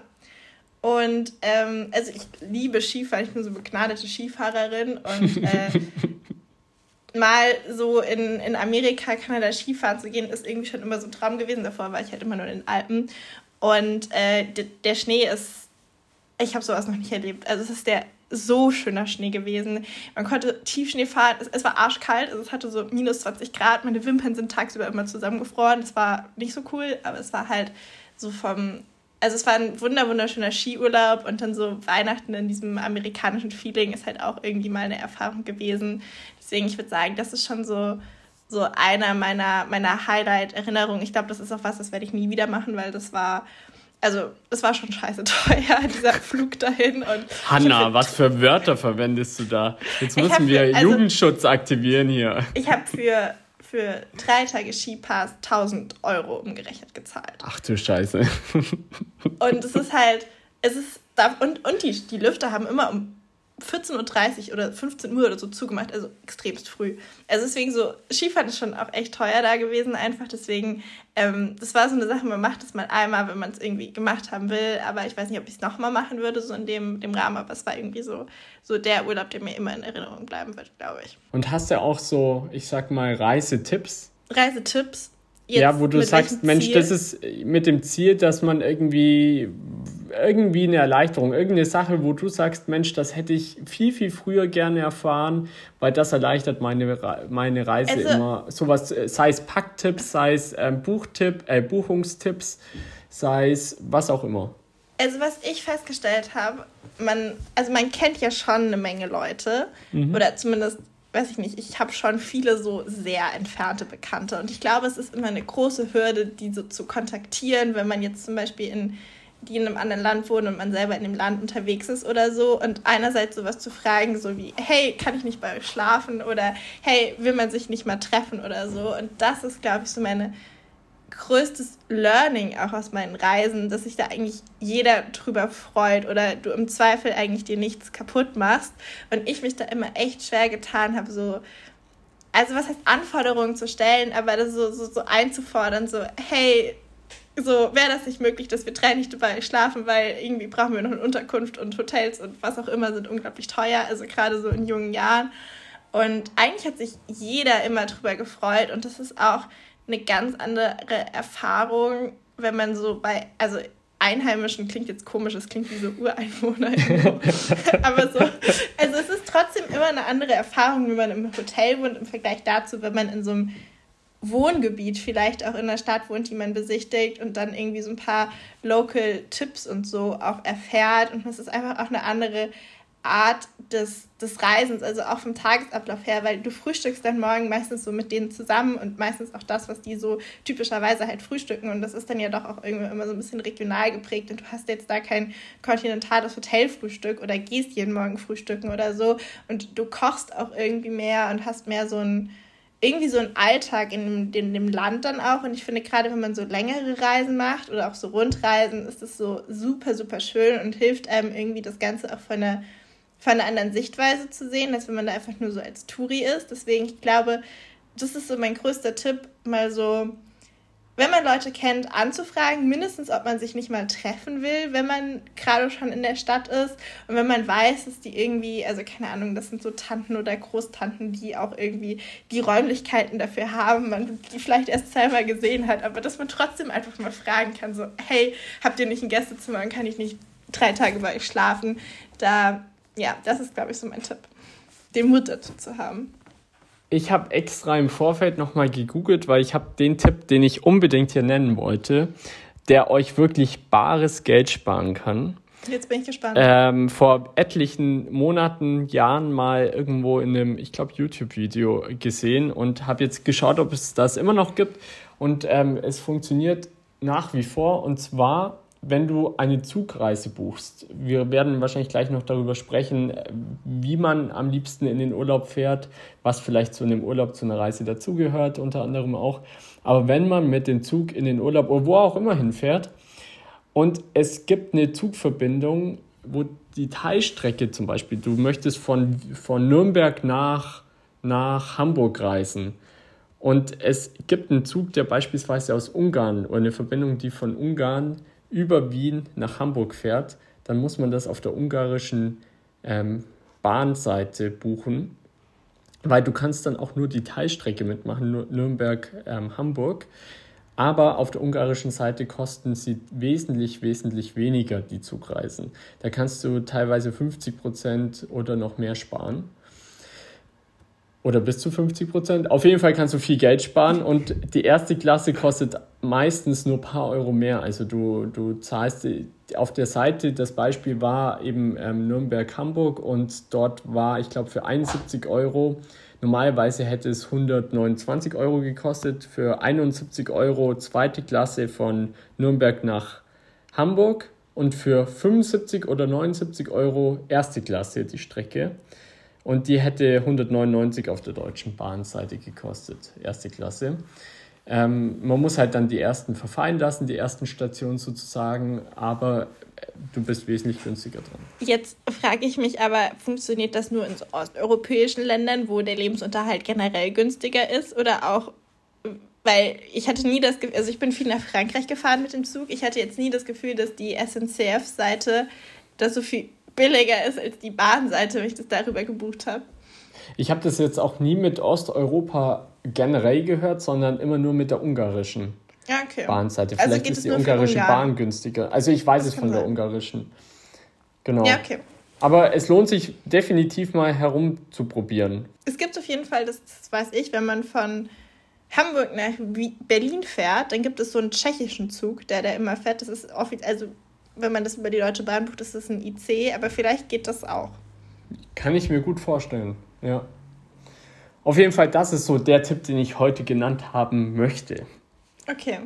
Und ähm, also ich liebe Skifahren, ich bin so begnadete Skifahrerin und (laughs) äh, mal so in, in Amerika, Kanada Skifahren zu gehen, ist irgendwie schon immer so ein Traum gewesen. Davor war ich halt immer nur in den Alpen. Und äh, der Schnee ist, ich habe sowas noch nicht erlebt. Also es ist der so schöner Schnee gewesen. Man konnte Tiefschnee fahren. Es, es, war arschkalt, also es hatte so minus 20 Grad. Meine Wimpern sind tagsüber immer zusammengefroren. Das war nicht so cool, aber es war halt so vom. Also es war ein wunder wunderschöner Skiurlaub und dann so Weihnachten in diesem amerikanischen Feeling ist halt auch irgendwie mal eine Erfahrung gewesen. Deswegen, ich würde sagen, das ist schon so, so einer meiner, meiner Highlight-Erinnerungen. Ich glaube, das ist auch was, das werde ich nie wieder machen, weil das war also es war schon scheiße teuer, (laughs) dieser Flug dahin. Und Hanna, was für Wörter verwendest du da? Jetzt müssen wir für, also, Jugendschutz aktivieren hier. Ich habe für, für drei Tage Skipass 1000 Euro umgerechnet gezahlt. Ach du Scheiße. Und es ist halt, es ist, und, und die, die Lüfter haben immer um 14.30 Uhr oder 15 Uhr oder so zugemacht, also extremst früh. Also deswegen so, Skifahren ist schon auch echt teuer da gewesen, einfach deswegen, ähm, das war so eine Sache, man macht es mal einmal, wenn man es irgendwie gemacht haben will, aber ich weiß nicht, ob ich es nochmal machen würde, so in dem, dem Rahmen, aber es war irgendwie so, so der Urlaub, der mir immer in Erinnerung bleiben wird, glaube ich. Und hast du auch so, ich sag mal, Reisetipps? Reisetipps? Jetzt ja, wo du sagst, Mensch, das ist mit dem Ziel, dass man irgendwie irgendwie eine Erleichterung, irgendeine Sache, wo du sagst, Mensch, das hätte ich viel, viel früher gerne erfahren, weil das erleichtert meine, meine Reise also, immer. Sowas, äh, sei es Packtipps, sei es ähm, Buchtipp, äh, Buchungstipps, sei es was auch immer. Also was ich festgestellt habe, man, also man kennt ja schon eine Menge Leute mhm. oder zumindest weiß ich nicht, ich habe schon viele so sehr entfernte Bekannte und ich glaube, es ist immer eine große Hürde, die so zu kontaktieren, wenn man jetzt zum Beispiel in die in einem anderen Land wohnen und man selber in dem Land unterwegs ist oder so. Und einerseits sowas zu fragen, so wie, hey, kann ich nicht bei euch schlafen? Oder hey, will man sich nicht mal treffen oder so. Und das ist, glaube ich, so meine größtes Learning auch aus meinen Reisen, dass sich da eigentlich jeder drüber freut oder du im Zweifel eigentlich dir nichts kaputt machst. Und ich mich da immer echt schwer getan habe, so, also was heißt Anforderungen zu stellen, aber das so, so, so einzufordern, so, hey, so wäre das nicht möglich, dass wir drei Nächte bei schlafen, weil irgendwie brauchen wir noch eine Unterkunft und Hotels und was auch immer sind unglaublich teuer, also gerade so in jungen Jahren. Und eigentlich hat sich jeder immer drüber gefreut und das ist auch eine ganz andere Erfahrung, wenn man so bei, also Einheimischen klingt jetzt komisch, es klingt wie so Ureinwohner. (laughs) Aber so, also es ist trotzdem immer eine andere Erfahrung, wenn man im Hotel wohnt im Vergleich dazu, wenn man in so einem Wohngebiet vielleicht auch in der Stadt wohnt, die man besichtigt und dann irgendwie so ein paar Local Tipps und so auch erfährt. Und das ist einfach auch eine andere Art des, des Reisens, also auch vom Tagesablauf her, weil du frühstückst dann morgen meistens so mit denen zusammen und meistens auch das, was die so typischerweise halt frühstücken. Und das ist dann ja doch auch irgendwie immer so ein bisschen regional geprägt und du hast jetzt da kein kontinentales Hotelfrühstück oder gehst jeden Morgen frühstücken oder so und du kochst auch irgendwie mehr und hast mehr so ein irgendwie so ein Alltag in dem, in dem Land dann auch. Und ich finde, gerade wenn man so längere Reisen macht oder auch so Rundreisen, ist das so super, super schön und hilft einem irgendwie das Ganze auch von einer, von einer anderen Sichtweise zu sehen, als wenn man da einfach nur so als Touri ist. Deswegen, ich glaube, das ist so mein größter Tipp, mal so wenn man Leute kennt, anzufragen, mindestens ob man sich nicht mal treffen will, wenn man gerade schon in der Stadt ist. Und wenn man weiß, dass die irgendwie, also keine Ahnung, das sind so Tanten oder Großtanten, die auch irgendwie die Räumlichkeiten dafür haben, man die vielleicht erst zweimal gesehen hat, aber dass man trotzdem einfach mal fragen kann, so, hey, habt ihr nicht ein Gästezimmer und kann ich nicht drei Tage bei euch schlafen? Da, ja, das ist, glaube ich, so mein Tipp, den Mut dazu zu haben. Ich habe extra im Vorfeld nochmal gegoogelt, weil ich habe den Tipp, den ich unbedingt hier nennen wollte, der euch wirklich bares Geld sparen kann. Jetzt bin ich gespannt. Ähm, vor etlichen Monaten, Jahren mal irgendwo in einem, ich glaube, YouTube-Video gesehen und habe jetzt geschaut, ob es das immer noch gibt. Und ähm, es funktioniert nach wie vor. Und zwar wenn du eine Zugreise buchst, wir werden wahrscheinlich gleich noch darüber sprechen, wie man am liebsten in den Urlaub fährt, was vielleicht zu einem Urlaub, zu einer Reise dazugehört, unter anderem auch. Aber wenn man mit dem Zug in den Urlaub oder wo auch immer hinfährt und es gibt eine Zugverbindung, wo die Teilstrecke zum Beispiel, du möchtest von, von Nürnberg nach, nach Hamburg reisen. Und es gibt einen Zug, der beispielsweise aus Ungarn oder eine Verbindung, die von Ungarn über Wien nach Hamburg fährt, dann muss man das auf der ungarischen ähm, Bahnseite buchen, weil du kannst dann auch nur die Teilstrecke mitmachen, Nürnberg-Hamburg. Ähm, aber auf der ungarischen Seite kosten sie wesentlich, wesentlich weniger die Zugreisen. Da kannst du teilweise 50 Prozent oder noch mehr sparen oder bis zu 50 Prozent. Auf jeden Fall kannst du viel Geld sparen und die erste Klasse kostet meistens nur ein paar Euro mehr. Also du, du zahlst auf der Seite, das Beispiel war eben ähm, Nürnberg-Hamburg und dort war, ich glaube, für 71 Euro. Normalerweise hätte es 129 Euro gekostet. Für 71 Euro zweite Klasse von Nürnberg nach Hamburg und für 75 oder 79 Euro erste Klasse die Strecke. Und die hätte 199 auf der Deutschen Bahnseite gekostet, erste Klasse. Ähm, man muss halt dann die ersten verfallen lassen, die ersten Stationen sozusagen, aber äh, du bist wesentlich günstiger dran. Jetzt frage ich mich aber, funktioniert das nur in so osteuropäischen Ländern, wo der Lebensunterhalt generell günstiger ist oder auch, weil ich hatte nie das Gefühl, also ich bin viel nach Frankreich gefahren mit dem Zug, ich hatte jetzt nie das Gefühl, dass die SNCF-Seite da so viel billiger ist als die Bahnseite, wenn ich das darüber gebucht habe. Ich habe das jetzt auch nie mit Osteuropa generell gehört, sondern immer nur mit der ungarischen okay. Bahnseite. Also Vielleicht also ist die ungarische Bahn günstiger. Also ich weiß das es von sein. der ungarischen. Genau. Ja, okay. Aber es lohnt sich definitiv mal herumzuprobieren. Es gibt auf jeden Fall, das, das weiß ich, wenn man von Hamburg nach Berlin fährt, dann gibt es so einen tschechischen Zug, der da immer fährt. Das ist offiziell, also wenn man das über die Deutsche Bahn bucht, ist das ein IC, aber vielleicht geht das auch. Kann ich mir gut vorstellen, ja. Auf jeden Fall, das ist so der Tipp, den ich heute genannt haben möchte. Okay.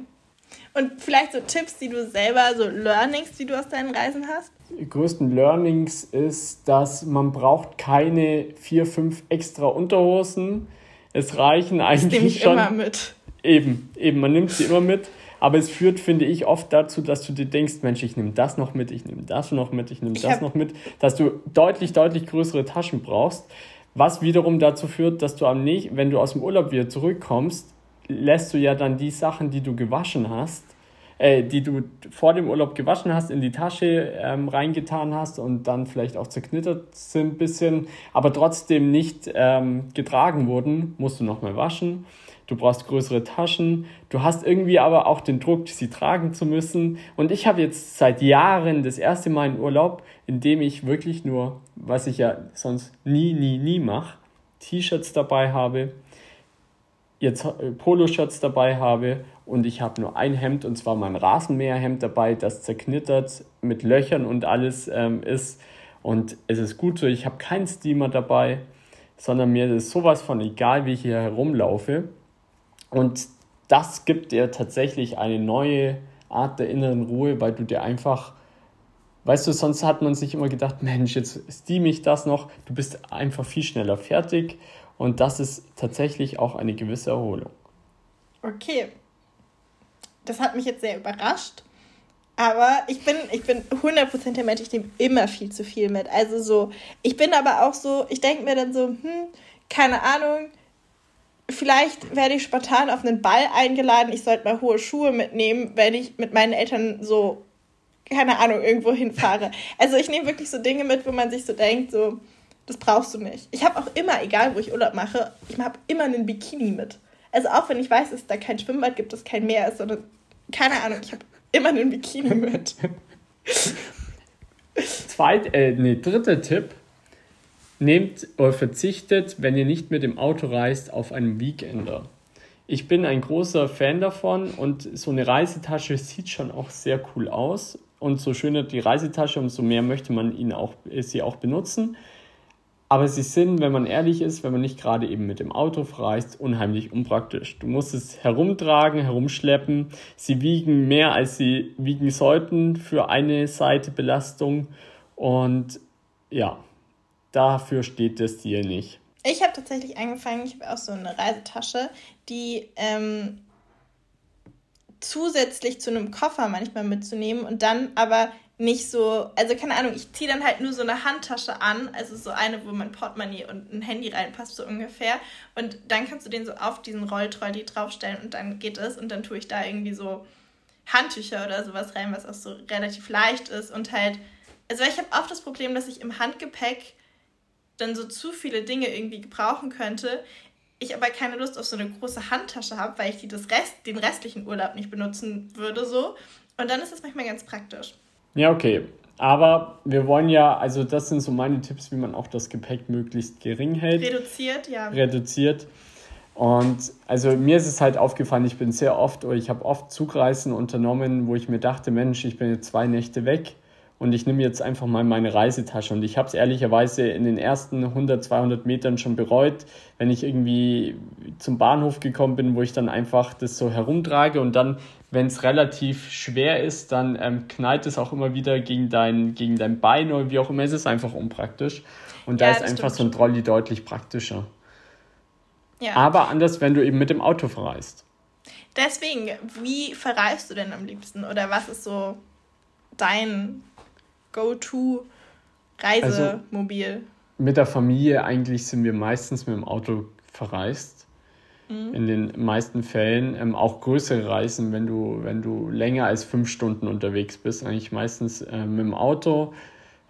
Und vielleicht so Tipps, die du selber, so Learnings, die du aus deinen Reisen hast? Die größten Learnings ist, dass man braucht keine vier, fünf extra Unterhosen. Es reichen eigentlich das nehme ich schon. immer mit. Eben, eben, man nimmt sie immer mit. Aber es führt, finde ich, oft dazu, dass du dir denkst, Mensch, ich nehme das noch mit, ich nehme das noch mit, ich nehme das noch mit, dass du deutlich, deutlich größere Taschen brauchst. Was wiederum dazu führt, dass du am nicht, wenn du aus dem Urlaub wieder zurückkommst, lässt du ja dann die Sachen, die du gewaschen hast, äh, die du vor dem Urlaub gewaschen hast, in die Tasche ähm, reingetan hast und dann vielleicht auch zerknittert sind ein bisschen, aber trotzdem nicht ähm, getragen wurden, musst du nochmal waschen du brauchst größere Taschen, du hast irgendwie aber auch den Druck, sie tragen zu müssen. Und ich habe jetzt seit Jahren das erste Mal einen Urlaub, in dem ich wirklich nur, was ich ja sonst nie, nie, nie mache, T-Shirts dabei habe, jetzt äh, Poloshirts dabei habe und ich habe nur ein Hemd und zwar mein Rasenmäherhemd dabei, das zerknittert mit Löchern und alles ähm, ist. Und es ist gut so, ich habe keinen Steamer dabei, sondern mir ist sowas von egal, wie ich hier herumlaufe. Und das gibt dir tatsächlich eine neue Art der inneren Ruhe, weil du dir einfach, weißt du, sonst hat man sich immer gedacht, Mensch, jetzt steam ich das noch. Du bist einfach viel schneller fertig und das ist tatsächlich auch eine gewisse Erholung. Okay. Das hat mich jetzt sehr überrascht. Aber ich bin, ich bin 100% der Mensch, ich nehme immer viel zu viel mit. Also so, ich bin aber auch so, ich denke mir dann so, hm, keine Ahnung, vielleicht werde ich spontan auf einen Ball eingeladen. Ich sollte mal hohe Schuhe mitnehmen, wenn ich mit meinen Eltern so, keine Ahnung, irgendwo hinfahre. Also ich nehme wirklich so Dinge mit, wo man sich so denkt, so, das brauchst du nicht. Ich habe auch immer, egal wo ich Urlaub mache, ich habe immer einen Bikini mit. Also auch wenn ich weiß, dass da kein Schwimmbad gibt, dass kein Meer ist, sondern, keine Ahnung, ich habe immer einen Bikini mit. Zweit, äh, nee, dritter Tipp Nehmt oder verzichtet, wenn ihr nicht mit dem Auto reist, auf einen Weekender. Ich bin ein großer Fan davon und so eine Reisetasche (laughs) sieht schon auch sehr cool aus. Und so schöner die Reisetasche, umso mehr möchte man ihn auch, sie auch benutzen. Aber sie sind, wenn man ehrlich ist, wenn man nicht gerade eben mit dem Auto reist, unheimlich unpraktisch. Du musst es herumtragen, herumschleppen. Sie wiegen mehr, als sie wiegen sollten für eine Seite Belastung. Und ja, dafür steht das Stil nicht. Ich habe tatsächlich angefangen, ich habe auch so eine Reisetasche, die ähm, zusätzlich zu einem Koffer manchmal mitzunehmen und dann aber nicht so, also keine Ahnung, ich ziehe dann halt nur so eine Handtasche an, also so eine, wo mein Portemonnaie und ein Handy reinpasst, so ungefähr. Und dann kannst du den so auf diesen Rolltrolley draufstellen und dann geht es und dann tue ich da irgendwie so Handtücher oder sowas rein, was auch so relativ leicht ist und halt, also ich habe oft das Problem, dass ich im Handgepäck dann so zu viele Dinge irgendwie gebrauchen könnte, ich aber keine Lust auf so eine große Handtasche habe, weil ich die das Rest, den restlichen Urlaub nicht benutzen würde so. Und dann ist das manchmal ganz praktisch. Ja, okay. Aber wir wollen ja, also das sind so meine Tipps, wie man auch das Gepäck möglichst gering hält. Reduziert, ja. Reduziert. Und also mir ist es halt aufgefallen, ich bin sehr oft, oder ich habe oft Zugreisen unternommen, wo ich mir dachte, Mensch, ich bin jetzt zwei Nächte weg und ich nehme jetzt einfach mal meine Reisetasche. Und ich habe es ehrlicherweise in den ersten 100, 200 Metern schon bereut, wenn ich irgendwie zum Bahnhof gekommen bin, wo ich dann einfach das so herumtrage und dann, wenn es relativ schwer ist, dann ähm, knallt es auch immer wieder gegen dein, gegen dein Bein oder wie auch immer. Es ist einfach unpraktisch. Und da ja, ist einfach so ein Trolley deutlich praktischer. Ja. Aber anders, wenn du eben mit dem Auto verreist. Deswegen, wie verreist du denn am liebsten? Oder was ist so dein Go-To-Reisemobil? Also, mit der Familie eigentlich sind wir meistens mit dem Auto verreist. Mhm. In den meisten Fällen. Ähm, auch größere Reisen, wenn du, wenn du länger als fünf Stunden unterwegs bist, eigentlich meistens äh, mit dem Auto.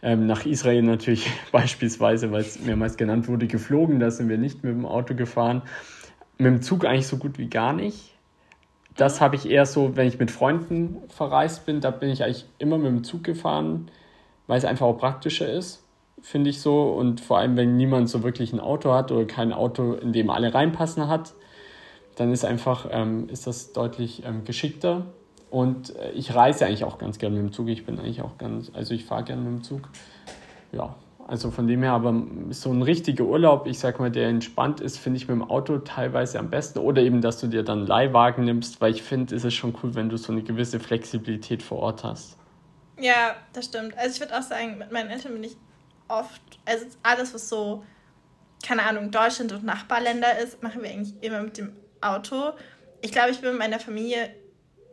Ähm, nach Israel natürlich (laughs) beispielsweise, weil es mehrmals genannt wurde, geflogen. Da sind wir nicht mit dem Auto gefahren. Mit dem Zug eigentlich so gut wie gar nicht. Das mhm. habe ich eher so, wenn ich mit Freunden verreist bin, da bin ich eigentlich immer mit dem Zug gefahren, weil es einfach auch praktischer ist, finde ich so. Und vor allem, wenn niemand so wirklich ein Auto hat oder kein Auto, in dem alle reinpassen hat, dann ist einfach, ähm, ist das deutlich ähm, geschickter. Und äh, ich reise eigentlich auch ganz gerne mit dem Zug. Ich bin eigentlich auch ganz, also ich fahre gerne mit dem Zug. Ja, also von dem her, aber so ein richtiger Urlaub, ich sag mal, der entspannt ist, finde ich mit dem Auto teilweise am besten. Oder eben, dass du dir dann Leihwagen nimmst, weil ich finde, ist es schon cool, wenn du so eine gewisse Flexibilität vor Ort hast. Ja, das stimmt. Also ich würde auch sagen, mit meinen Eltern bin ich oft, also alles, was so, keine Ahnung, Deutschland und Nachbarländer ist, machen wir eigentlich immer mit dem Auto. Ich glaube, ich bin mit meiner Familie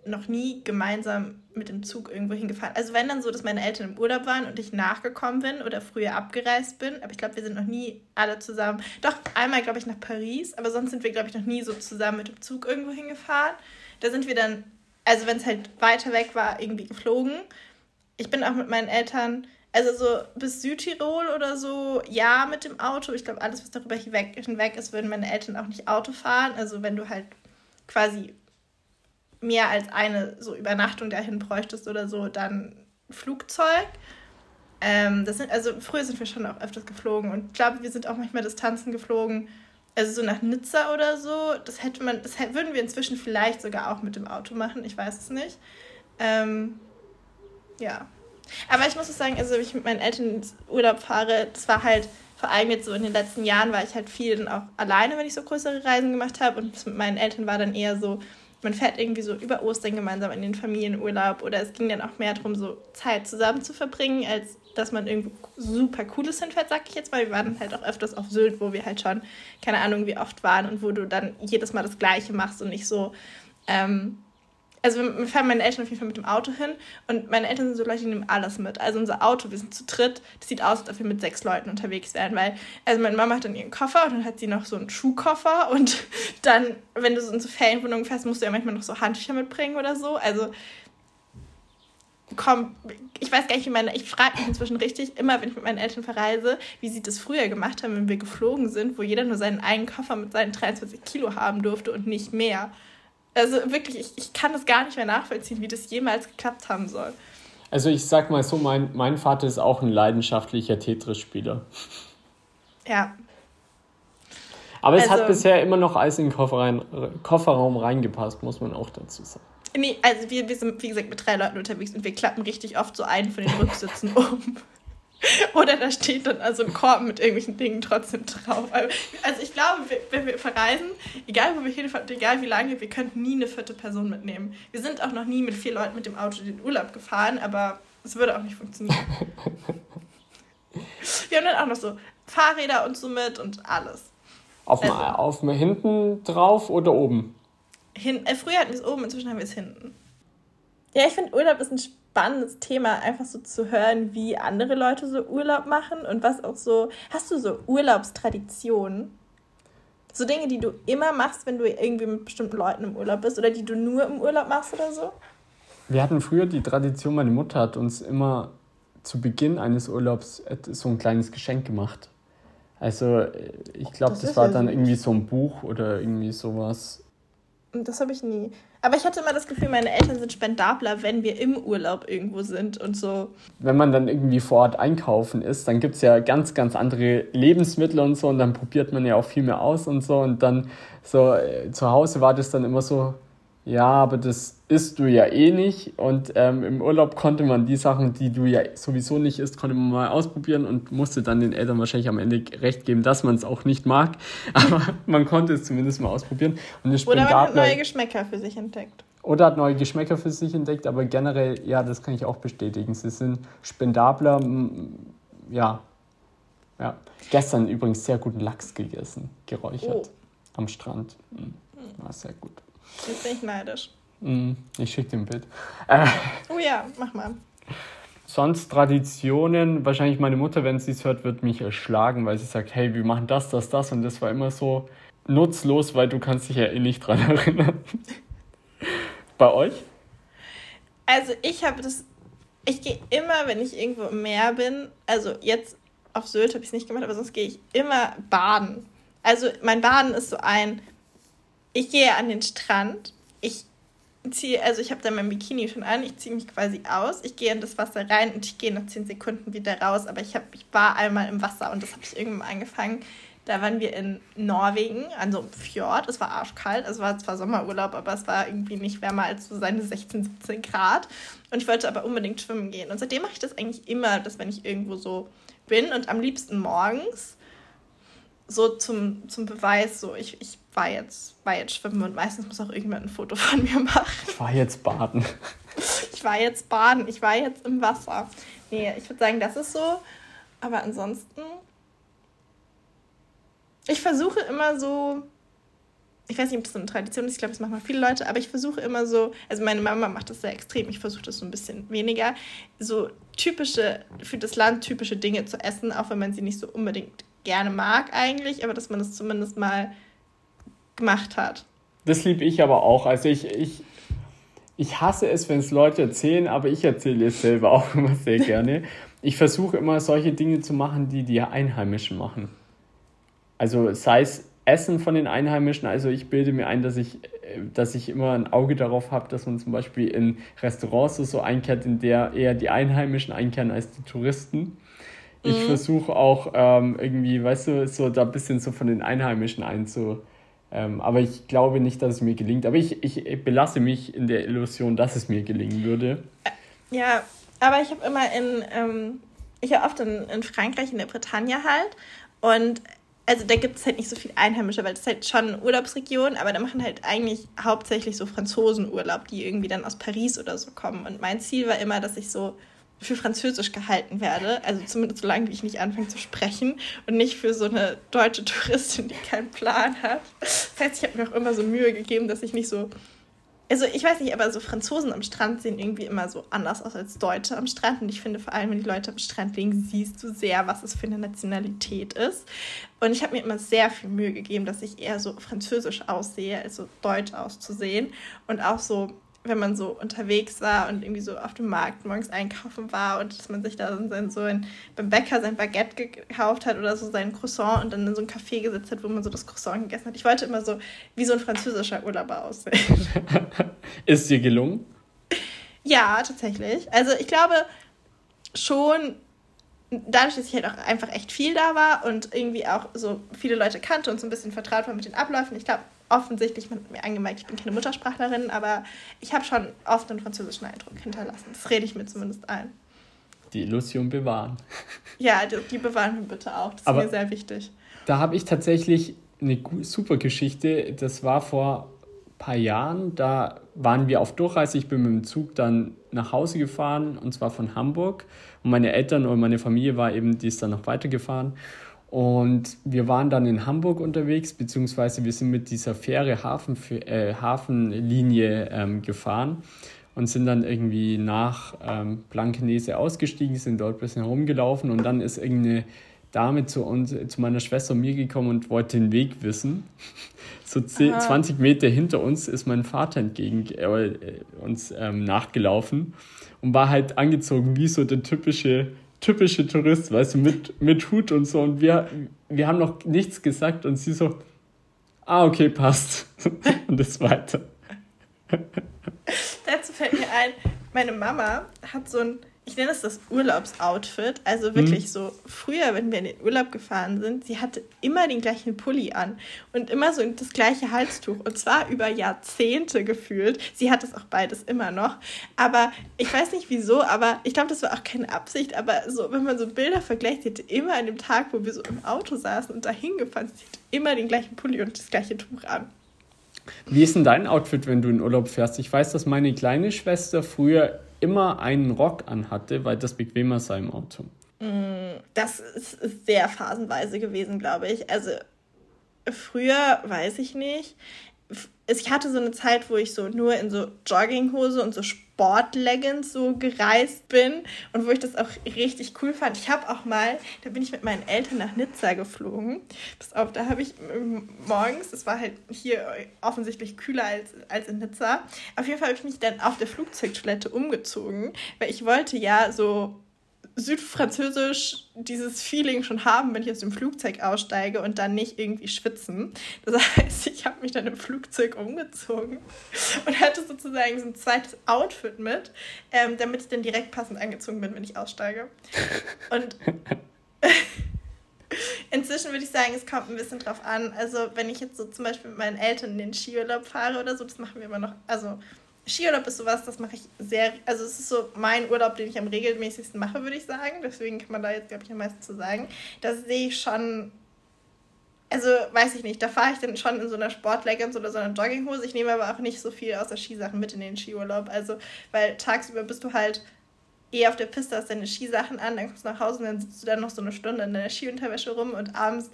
noch nie gemeinsam mit dem Zug irgendwo hingefahren. Also wenn dann so, dass meine Eltern im Urlaub waren und ich nachgekommen bin oder früher abgereist bin, aber ich glaube, wir sind noch nie alle zusammen. Doch einmal, glaube ich, nach Paris, aber sonst sind wir, glaube ich, noch nie so zusammen mit dem Zug irgendwo hingefahren. Da sind wir dann, also wenn es halt weiter weg war, irgendwie geflogen. Ich bin auch mit meinen Eltern, also so bis Südtirol oder so, ja, mit dem Auto. Ich glaube, alles, was darüber hinweg, hinweg ist, würden meine Eltern auch nicht Auto fahren. Also wenn du halt quasi mehr als eine so Übernachtung dahin bräuchtest oder so, dann Flugzeug. Ähm, das sind, also früher sind wir schon auch öfters geflogen und ich glaube, wir sind auch manchmal Distanzen geflogen, also so nach Nizza oder so. Das hätte man, das hätte, würden wir inzwischen vielleicht sogar auch mit dem Auto machen, ich weiß es nicht. Ähm, ja. Aber ich muss auch sagen, also wenn ich mit meinen Eltern ins Urlaub fahre, das war halt, vor allem jetzt so in den letzten Jahren war ich halt viel dann auch alleine, wenn ich so größere Reisen gemacht habe. Und mit meinen Eltern war dann eher so, man fährt irgendwie so über Ostern gemeinsam in den Familienurlaub oder es ging dann auch mehr darum, so Zeit zusammen zu verbringen, als dass man irgendwo super Cooles hinfährt, sag ich jetzt mal. Wir waren halt auch öfters auf Sylt, wo wir halt schon, keine Ahnung, wie oft waren und wo du dann jedes Mal das Gleiche machst und nicht so, ähm, also wir fahren meine Eltern auf jeden Fall mit dem Auto hin und meine Eltern sind so Leute, die nehmen alles mit. Also unser Auto, wir sind zu dritt, das sieht aus, als ob wir mit sechs Leuten unterwegs wären, weil, also meine Mama hat dann ihren Koffer und dann hat sie noch so einen Schuhkoffer und (laughs) dann, wenn du so in so Ferienwohnungen fährst, musst du ja manchmal noch so Handtücher mitbringen oder so. Also komm, ich weiß gar nicht, wie meine, ich frage mich inzwischen richtig, immer wenn ich mit meinen Eltern verreise, wie sie das früher gemacht haben, wenn wir geflogen sind, wo jeder nur seinen eigenen Koffer mit seinen 23 Kilo haben durfte und nicht mehr. Also wirklich, ich, ich kann das gar nicht mehr nachvollziehen, wie das jemals geklappt haben soll. Also ich sag mal so, mein, mein Vater ist auch ein leidenschaftlicher Tetris-Spieler. Ja. Aber es also, hat bisher immer noch Eis in den Koffer rein, Kofferraum reingepasst, muss man auch dazu sagen. Nee, also wir, wir sind, wie gesagt, mit drei Leuten unterwegs und wir klappen richtig oft so einen von den Rücksitzen (laughs) um. (laughs) Oder da steht dann also ein Korb mit irgendwelchen Dingen trotzdem drauf. Also ich glaube, wenn wir verreisen, egal wo wir hinfahren, egal wie lange, wir könnten nie eine vierte Person mitnehmen. Wir sind auch noch nie mit vier Leuten mit dem Auto in den Urlaub gefahren, aber es würde auch nicht funktionieren. (laughs) wir haben dann auch noch so Fahrräder und so mit und alles. Auf, also, auf hinten drauf oder oben? Hin, äh, früher hatten wir es oben, inzwischen haben wir es hinten. Ja, ich finde Urlaub ist ein spannendes Thema, einfach so zu hören, wie andere Leute so Urlaub machen und was auch so. Hast du so Urlaubstraditionen? So Dinge, die du immer machst, wenn du irgendwie mit bestimmten Leuten im Urlaub bist oder die du nur im Urlaub machst oder so? Wir hatten früher die Tradition, meine Mutter hat uns immer zu Beginn eines Urlaubs so ein kleines Geschenk gemacht. Also ich glaube, das, das war dann irgendwie so ein Buch oder irgendwie sowas. Das habe ich nie. Aber ich hatte immer das Gefühl, meine Eltern sind spendabler, wenn wir im Urlaub irgendwo sind und so. Wenn man dann irgendwie vor Ort einkaufen ist, dann gibt es ja ganz, ganz andere Lebensmittel und so und dann probiert man ja auch viel mehr aus und so und dann so äh, zu Hause war das dann immer so, Ja, aber das isst du ja eh nicht. Und ähm, im Urlaub konnte man die Sachen, die du ja sowieso nicht isst, konnte man mal ausprobieren und musste dann den Eltern wahrscheinlich am Ende recht geben, dass man es auch nicht mag. (laughs) Aber man konnte es zumindest mal ausprobieren. Und Oder man hat neue Geschmäcker für sich entdeckt. Oder hat neue Geschmäcker für sich entdeckt, aber generell, ja, das kann ich auch bestätigen. Sie sind spendabler, ja. ja. Gestern übrigens sehr guten Lachs gegessen, geräuchert. Oh. Am Strand. War sehr gut. Jetzt bin ich neidisch. Mm, ich schicke dir ein Bild. (laughs) Oh ja, mach mal. Sonst Traditionen, wahrscheinlich meine Mutter, wenn sie es hört, wird mich erschlagen, weil sie sagt, hey, wir machen das, das, das und das war immer so nutzlos, weil du kannst dich ja eh nicht dran (laughs) erinnern. Bei euch? Also ich habe das, ich gehe immer, wenn ich irgendwo im Meer bin, also jetzt auf Sylt habe ich es nicht gemacht, aber sonst gehe ich immer baden. Also mein Baden ist so ein, ich gehe an den Strand, ich ziehe, also ich habe da mein Bikini schon an, ich ziehe mich quasi aus, ich gehe in das Wasser rein und ich gehe nach 10 Sekunden wieder raus, aber ich, hab, ich war einmal im Wasser und das habe ich irgendwann angefangen. Da waren wir in Norwegen an so einem Fjord. Es war arschkalt, es war zwar Sommerurlaub, aber es war irgendwie nicht wärmer als so seine 16, 17 Grad. Und ich wollte aber unbedingt schwimmen gehen. Und seitdem mache ich das eigentlich immer, dass wenn ich irgendwo so bin und am liebsten morgens, so zum, zum Beweis, so ich, ich war jetzt, war jetzt schwimmen und meistens muss auch irgendjemand ein Foto von mir machen. Ich war jetzt baden. Ich war jetzt baden, ich war jetzt im Wasser. Nee, ich würde sagen, das ist so. Aber ansonsten, ich versuche immer so, ich weiß nicht, ob das eine Tradition ist, ich glaube, das machen mal viele Leute, aber ich versuche immer so, also meine Mama macht das sehr extrem, ich versuche das so ein bisschen weniger, so typische, für das Land typische Dinge zu essen, auch wenn man sie nicht so unbedingt gerne mag eigentlich, aber dass man das zumindest mal gemacht hat. Das liebe ich aber auch. Also ich, ich, ich hasse es, wenn es Leute erzählen, aber ich erzähle es selber (laughs) auch immer sehr gerne. Ich versuche immer solche Dinge zu machen, die die Einheimischen machen. Also sei es Essen von den Einheimischen, also ich bilde mir ein, dass ich, dass ich immer ein Auge darauf habe, dass man zum Beispiel in Restaurants so einkehrt, in der eher die Einheimischen einkehren als die Touristen. Ich mhm. versuche auch ähm, irgendwie, weißt du, so da ein bisschen so von den Einheimischen einzu. Ähm, aber ich glaube nicht, dass es mir gelingt. Aber ich, ich belasse mich in der Illusion, dass es mir gelingen würde. Ja, aber ich habe immer in, ähm, ich habe oft in, in Frankreich, in der Bretagne halt. Und also da gibt es halt nicht so viel Einheimische, weil das ist halt schon eine Urlaubsregion, aber da machen halt eigentlich hauptsächlich so Franzosen Urlaub, die irgendwie dann aus Paris oder so kommen. Und mein Ziel war immer, dass ich so für Französisch gehalten werde, also zumindest so lange, wie ich nicht anfange zu sprechen und nicht für so eine deutsche Touristin, die keinen Plan hat. Das heißt, ich habe mir auch immer so Mühe gegeben, dass ich nicht so, also ich weiß nicht, aber so Franzosen am Strand sehen irgendwie immer so anders aus als Deutsche am Strand und ich finde vor allem, wenn die Leute am Strand liegen, siehst du sehr, was es für eine Nationalität ist. Und ich habe mir immer sehr viel Mühe gegeben, dass ich eher so französisch aussehe, als so deutsch auszusehen und auch so wenn man so unterwegs war und irgendwie so auf dem Markt morgens einkaufen war und dass man sich da dann so ein, beim Bäcker sein Baguette gekauft hat oder so sein Croissant und dann in so ein Café gesetzt hat, wo man so das Croissant gegessen hat. Ich wollte immer so wie so ein französischer Urlauber aussehen. (laughs) Ist dir gelungen? Ja, tatsächlich. Also ich glaube schon, dadurch, dass ich halt auch einfach echt viel da war und irgendwie auch so viele Leute kannte und so ein bisschen vertraut war mit den Abläufen, ich glaube, offensichtlich, man hat mir angemerkt, ich bin keine Muttersprachlerin, aber ich habe schon oft einen französischen Eindruck hinterlassen. Das rede ich mir zumindest ein. Die Illusion bewahren. (laughs) Ja, die, die bewahren wir bitte auch. Das aber ist mir sehr wichtig. Da habe ich tatsächlich eine super Geschichte. Das war vor ein paar Jahren. Da waren wir auf Durchreise. Ich bin mit dem Zug dann nach Hause gefahren und zwar von Hamburg. Und meine Eltern und meine Familie war eben, die ist dann noch weitergefahren. Und wir waren dann in Hamburg unterwegs, beziehungsweise wir sind mit dieser Fähre Hafen, äh, Hafenlinie ähm, gefahren und sind dann irgendwie nach ähm, Blankenese ausgestiegen, sind dort ein bisschen herumgelaufen und dann ist irgendeine Dame zu, uns, zu meiner Schwester und mir gekommen und wollte den Weg wissen. (laughs) So 10, 20 Meter hinter uns ist mein Vater entgegen äh, uns ähm, nachgelaufen und war halt angezogen wie so der typische typische Tourist, weißt du, mit, mit Hut und so. Und wir, wir haben noch nichts gesagt und sie so, ah, okay, passt. (laughs) und ist weiter. Dazu fällt mir ein, meine Mama hat so ein ich nenne es das Urlaubsoutfit. Also wirklich mhm. so, früher, wenn wir in den Urlaub gefahren sind, sie hatte immer den gleichen Pulli an und immer so das gleiche Halstuch. Und zwar über Jahrzehnte gefühlt. Sie hat es auch beides immer noch. Aber ich weiß nicht wieso, aber ich glaube, das war auch keine Absicht. Aber so, wenn man so Bilder vergleicht, sie hatte immer an dem Tag, wo wir so im Auto saßen und dahin gefahren sind, sie hatte immer den gleichen Pulli und das gleiche Tuch an. Wie ist denn dein Outfit, wenn du in Urlaub fährst? Ich weiß, dass meine kleine Schwester früher immer einen Rock anhatte, weil das bequemer sei im Auto. Das ist sehr phasenweise gewesen, glaube ich. Also früher weiß ich nicht. Ich hatte so eine Zeit, wo ich so nur in so Jogginghose und so Sportleggings so gereist bin und wo ich das auch richtig cool fand. Ich habe auch mal, da bin ich mit meinen Eltern nach Nizza geflogen. Pass auf, da habe ich morgens, es war halt hier offensichtlich kühler als, als in Nizza, auf jeden Fall habe ich mich dann auf der Flugzeugtoilette umgezogen, weil ich wollte ja so südfranzösisch dieses Feeling schon haben, wenn ich aus dem Flugzeug aussteige und dann nicht irgendwie schwitzen. Das heißt, ich habe mich dann im Flugzeug umgezogen und hatte sozusagen so ein zweites Outfit mit, ähm, damit ich dann direkt passend angezogen bin, wenn ich aussteige. Und (laughs) inzwischen würde ich sagen, es kommt ein bisschen drauf an. Also wenn ich jetzt so zum Beispiel mit meinen Eltern in den Skiurlaub fahre oder so, das machen wir immer noch, also Skiurlaub ist sowas, das mache ich sehr, also es ist so mein Urlaub, den ich am regelmäßigsten mache, würde ich sagen. Deswegen kann man da jetzt, glaube ich, am meisten zu sagen. Das sehe ich schon, also weiß ich nicht, da fahre ich dann schon in so einer Sportleggings oder so einer Jogginghose. Ich nehme aber auch nicht so viel außer Skisachen mit in den Skiurlaub. Also, weil tagsüber bist du halt eh auf der Piste, hast deine Skisachen an, dann kommst du nach Hause und dann sitzt du dann noch so eine Stunde in deiner Skiunterwäsche rum und abends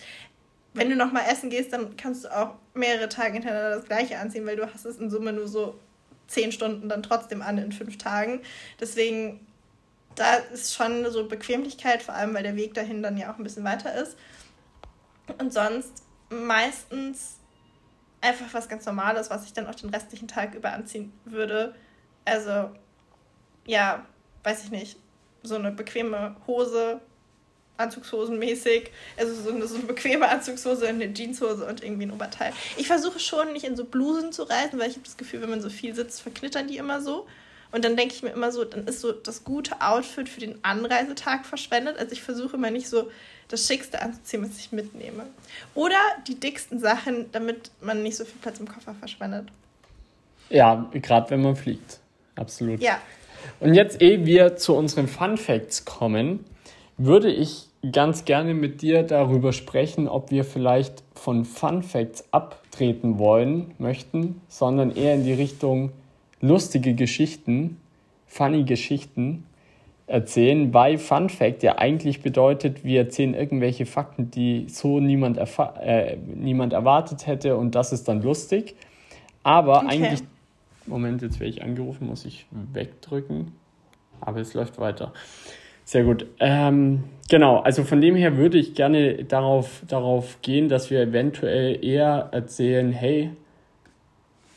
wenn du nochmal essen gehst, dann kannst du auch mehrere Tage hintereinander das gleiche anziehen, weil du hast es in Summe nur so zehn Stunden dann trotzdem an in fünf Tagen. Deswegen, da ist schon so Bequemlichkeit, vor allem weil der Weg dahin dann ja auch ein bisschen weiter ist. Und sonst meistens einfach was ganz Normales, was ich dann auch den restlichen Tag über anziehen würde. Also, ja, weiß ich nicht. So eine bequeme Hose, Anzugshosenmäßig. Also so eine, so eine bequeme Anzugshose, eine Jeanshose und irgendwie ein Oberteil. Ich versuche schon nicht in so Blusen zu reisen, weil ich habe das Gefühl, wenn man so viel sitzt, verknittern die immer so. Und dann denke ich mir immer so, dann ist so das gute Outfit für den Anreisetag verschwendet. Also ich versuche immer nicht so das Schickste anzuziehen, was ich mitnehme. Oder die dicksten Sachen, damit man nicht so viel Platz im Koffer verschwendet. Ja, gerade wenn man fliegt. Absolut. Ja. Und jetzt, ehe wir zu unseren Fun Facts kommen, würde ich ganz gerne mit dir darüber sprechen, ob wir vielleicht von Fun Facts abtreten wollen möchten, sondern eher in die Richtung lustige Geschichten, funny Geschichten erzählen, weil Fun Fact ja eigentlich bedeutet, wir erzählen irgendwelche Fakten, die so niemand, äh, niemand erwartet hätte und das ist dann lustig. Aber okay. eigentlich, Moment, jetzt werde ich angerufen, muss ich wegdrücken, aber es läuft weiter. Sehr gut. Ähm, genau, also von dem her würde ich gerne darauf, darauf gehen, dass wir eventuell eher erzählen, hey,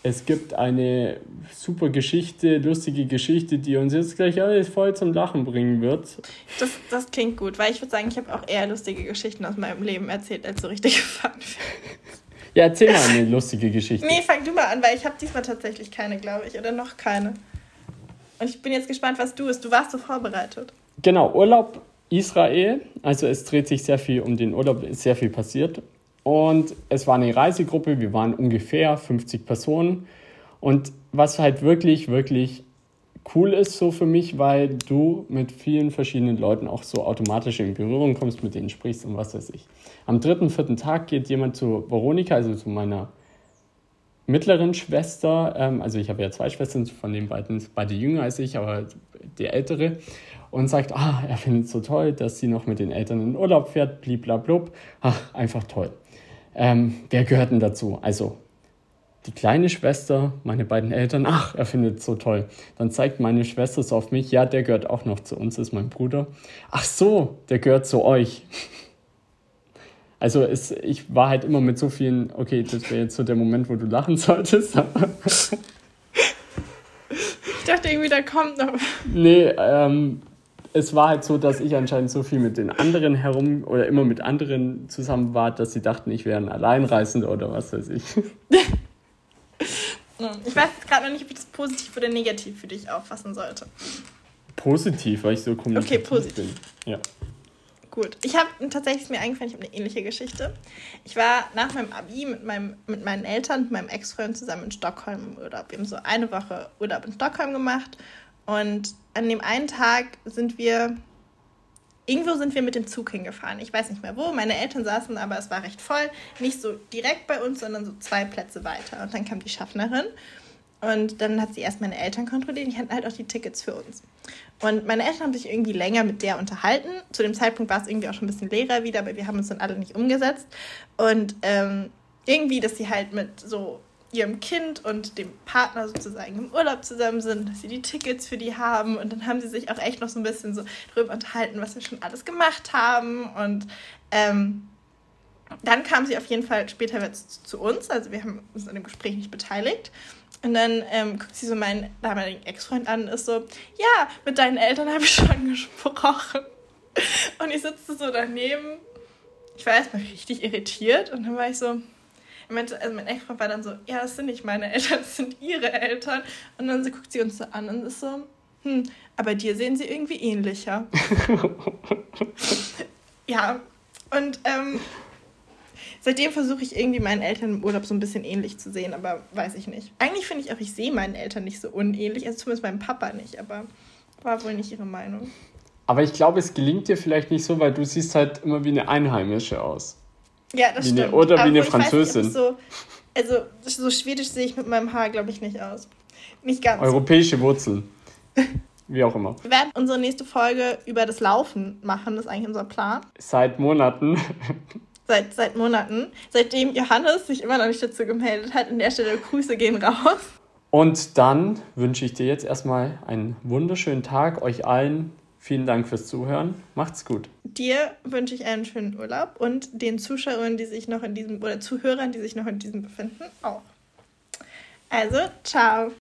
es gibt eine super Geschichte, lustige Geschichte, die uns jetzt gleich alles voll zum Lachen bringen wird. Das, das klingt gut, weil ich würde sagen, ich habe auch eher lustige Geschichten aus meinem Leben erzählt, als so richtige Fun Ja, erzähl mal eine lustige Geschichte. Nee, fang du mal an, weil ich habe diesmal tatsächlich keine, glaube ich, oder noch keine. Und ich bin jetzt gespannt, was du bist. Du warst so vorbereitet. Genau, Urlaub Israel. Also es dreht sich sehr viel um den Urlaub, ist sehr viel passiert. Und es war eine Reisegruppe, wir waren ungefähr 50 Personen. Und was halt wirklich, wirklich cool ist so für mich, weil du mit vielen verschiedenen Leuten auch so automatisch in Berührung kommst, mit denen sprichst und was weiß ich. Am dritten, vierten Tag geht jemand zu Veronika, also zu meiner mittleren Schwester, ähm, also ich habe ja zwei Schwestern, von den beiden beide jünger als ich, aber die ältere und sagt, ah, er findet es so toll, dass sie noch mit den Eltern in Urlaub fährt, bliblablub. Ach, einfach toll. Ähm, wer gehört denn dazu? Also die kleine Schwester, meine beiden Eltern, ach, er findet es so toll. Dann zeigt meine Schwester es auf mich, ja, der gehört auch noch zu uns, ist mein Bruder. Ach so, der gehört zu euch. Also es, ich war halt immer mit so vielen, okay, das wäre jetzt so der Moment, wo du lachen solltest. ich dachte irgendwie, da kommt noch. Nee, ähm, es war halt so, dass ich anscheinend so viel mit den anderen herum oder immer mit anderen zusammen war, dass sie dachten, ich wäre ein Alleinreisender oder was weiß ich. (laughs) ich weiß gerade noch nicht, ob ich das positiv oder negativ für dich auffassen sollte. positiv, weil ich so kommunikativ okay, positiv. bin. Ja. Gut. Ich habe tatsächlich mir eingefallen, ich habe eine ähnliche Geschichte. Ich war nach meinem Abi mit, meinem, mit meinen Eltern, mit meinem Ex-Freund zusammen in Stockholm im Urlaub. Wir haben so eine Woche Urlaub in Stockholm gemacht. Und an dem einen Tag sind wir, irgendwo sind wir mit dem Zug hingefahren. Ich weiß nicht mehr wo. Meine Eltern saßen, aber es war recht voll. Nicht so direkt bei uns, sondern so zwei Plätze weiter. Und dann kam die Schaffnerin. Und dann hat sie erst meine Eltern kontrolliert. Die hatten halt auch die Tickets für uns. Und meine Eltern haben sich irgendwie länger mit der unterhalten. Zu dem Zeitpunkt war es irgendwie auch schon ein bisschen leerer wieder, aber wir haben uns dann alle nicht umgesetzt. Und ähm, irgendwie, dass sie halt mit so ihrem Kind und dem Partner sozusagen im Urlaub zusammen sind, dass sie die Tickets für die haben. Und dann haben sie sich auch echt noch so ein bisschen so drüber unterhalten, was wir schon alles gemacht haben. Und ähm, dann kam sie auf jeden Fall später zu uns. Also wir haben uns an dem Gespräch nicht beteiligt. Und dann ähm, guckt sie so meinen damaligen Ex-Freund an und ist so, ja, mit deinen Eltern habe ich schon (laughs) gesprochen. Und ich sitze so daneben. Ich war erstmal richtig irritiert und dann war ich so, ich meinte, also mein Ex-Freund war dann so, ja, das sind nicht meine Eltern, das sind ihre Eltern. Und dann so guckt sie uns so an und ist so, hm, aber dir sehen sie irgendwie ähnlicher. (laughs) ja, und ähm, seitdem versuche ich irgendwie meinen Eltern im Urlaub so ein bisschen ähnlich zu sehen, aber weiß ich nicht. Eigentlich finde ich auch, ich sehe meinen Eltern nicht so unähnlich, also zumindest meinem Papa nicht, aber war wohl nicht ihre Meinung. Aber ich glaube, es gelingt dir vielleicht nicht so, weil du siehst halt immer wie eine Einheimische aus. Ja, das wie stimmt. Eine, oder wie eine Französin. Nicht, so, also so schwedisch sehe ich mit meinem Haar, glaube ich, nicht aus. Nicht ganz. Europäische Wurzeln. (laughs) Wie auch immer. Wir werden unsere nächste Folge über das Laufen machen. Das ist eigentlich unser Plan. Seit Monaten seit, seit Monaten, seitdem Johannes sich immer noch nicht dazu gemeldet hat. An der Stelle Grüße gehen raus. Und dann wünsche ich dir jetzt erstmal einen wunderschönen Tag, euch allen. Vielen Dank fürs Zuhören. Macht's gut. Dir wünsche ich einen schönen Urlaub und den Zuschauern, die sich noch in diesem oder Zuhörern, die sich noch in diesem befinden, auch. Also, ciao.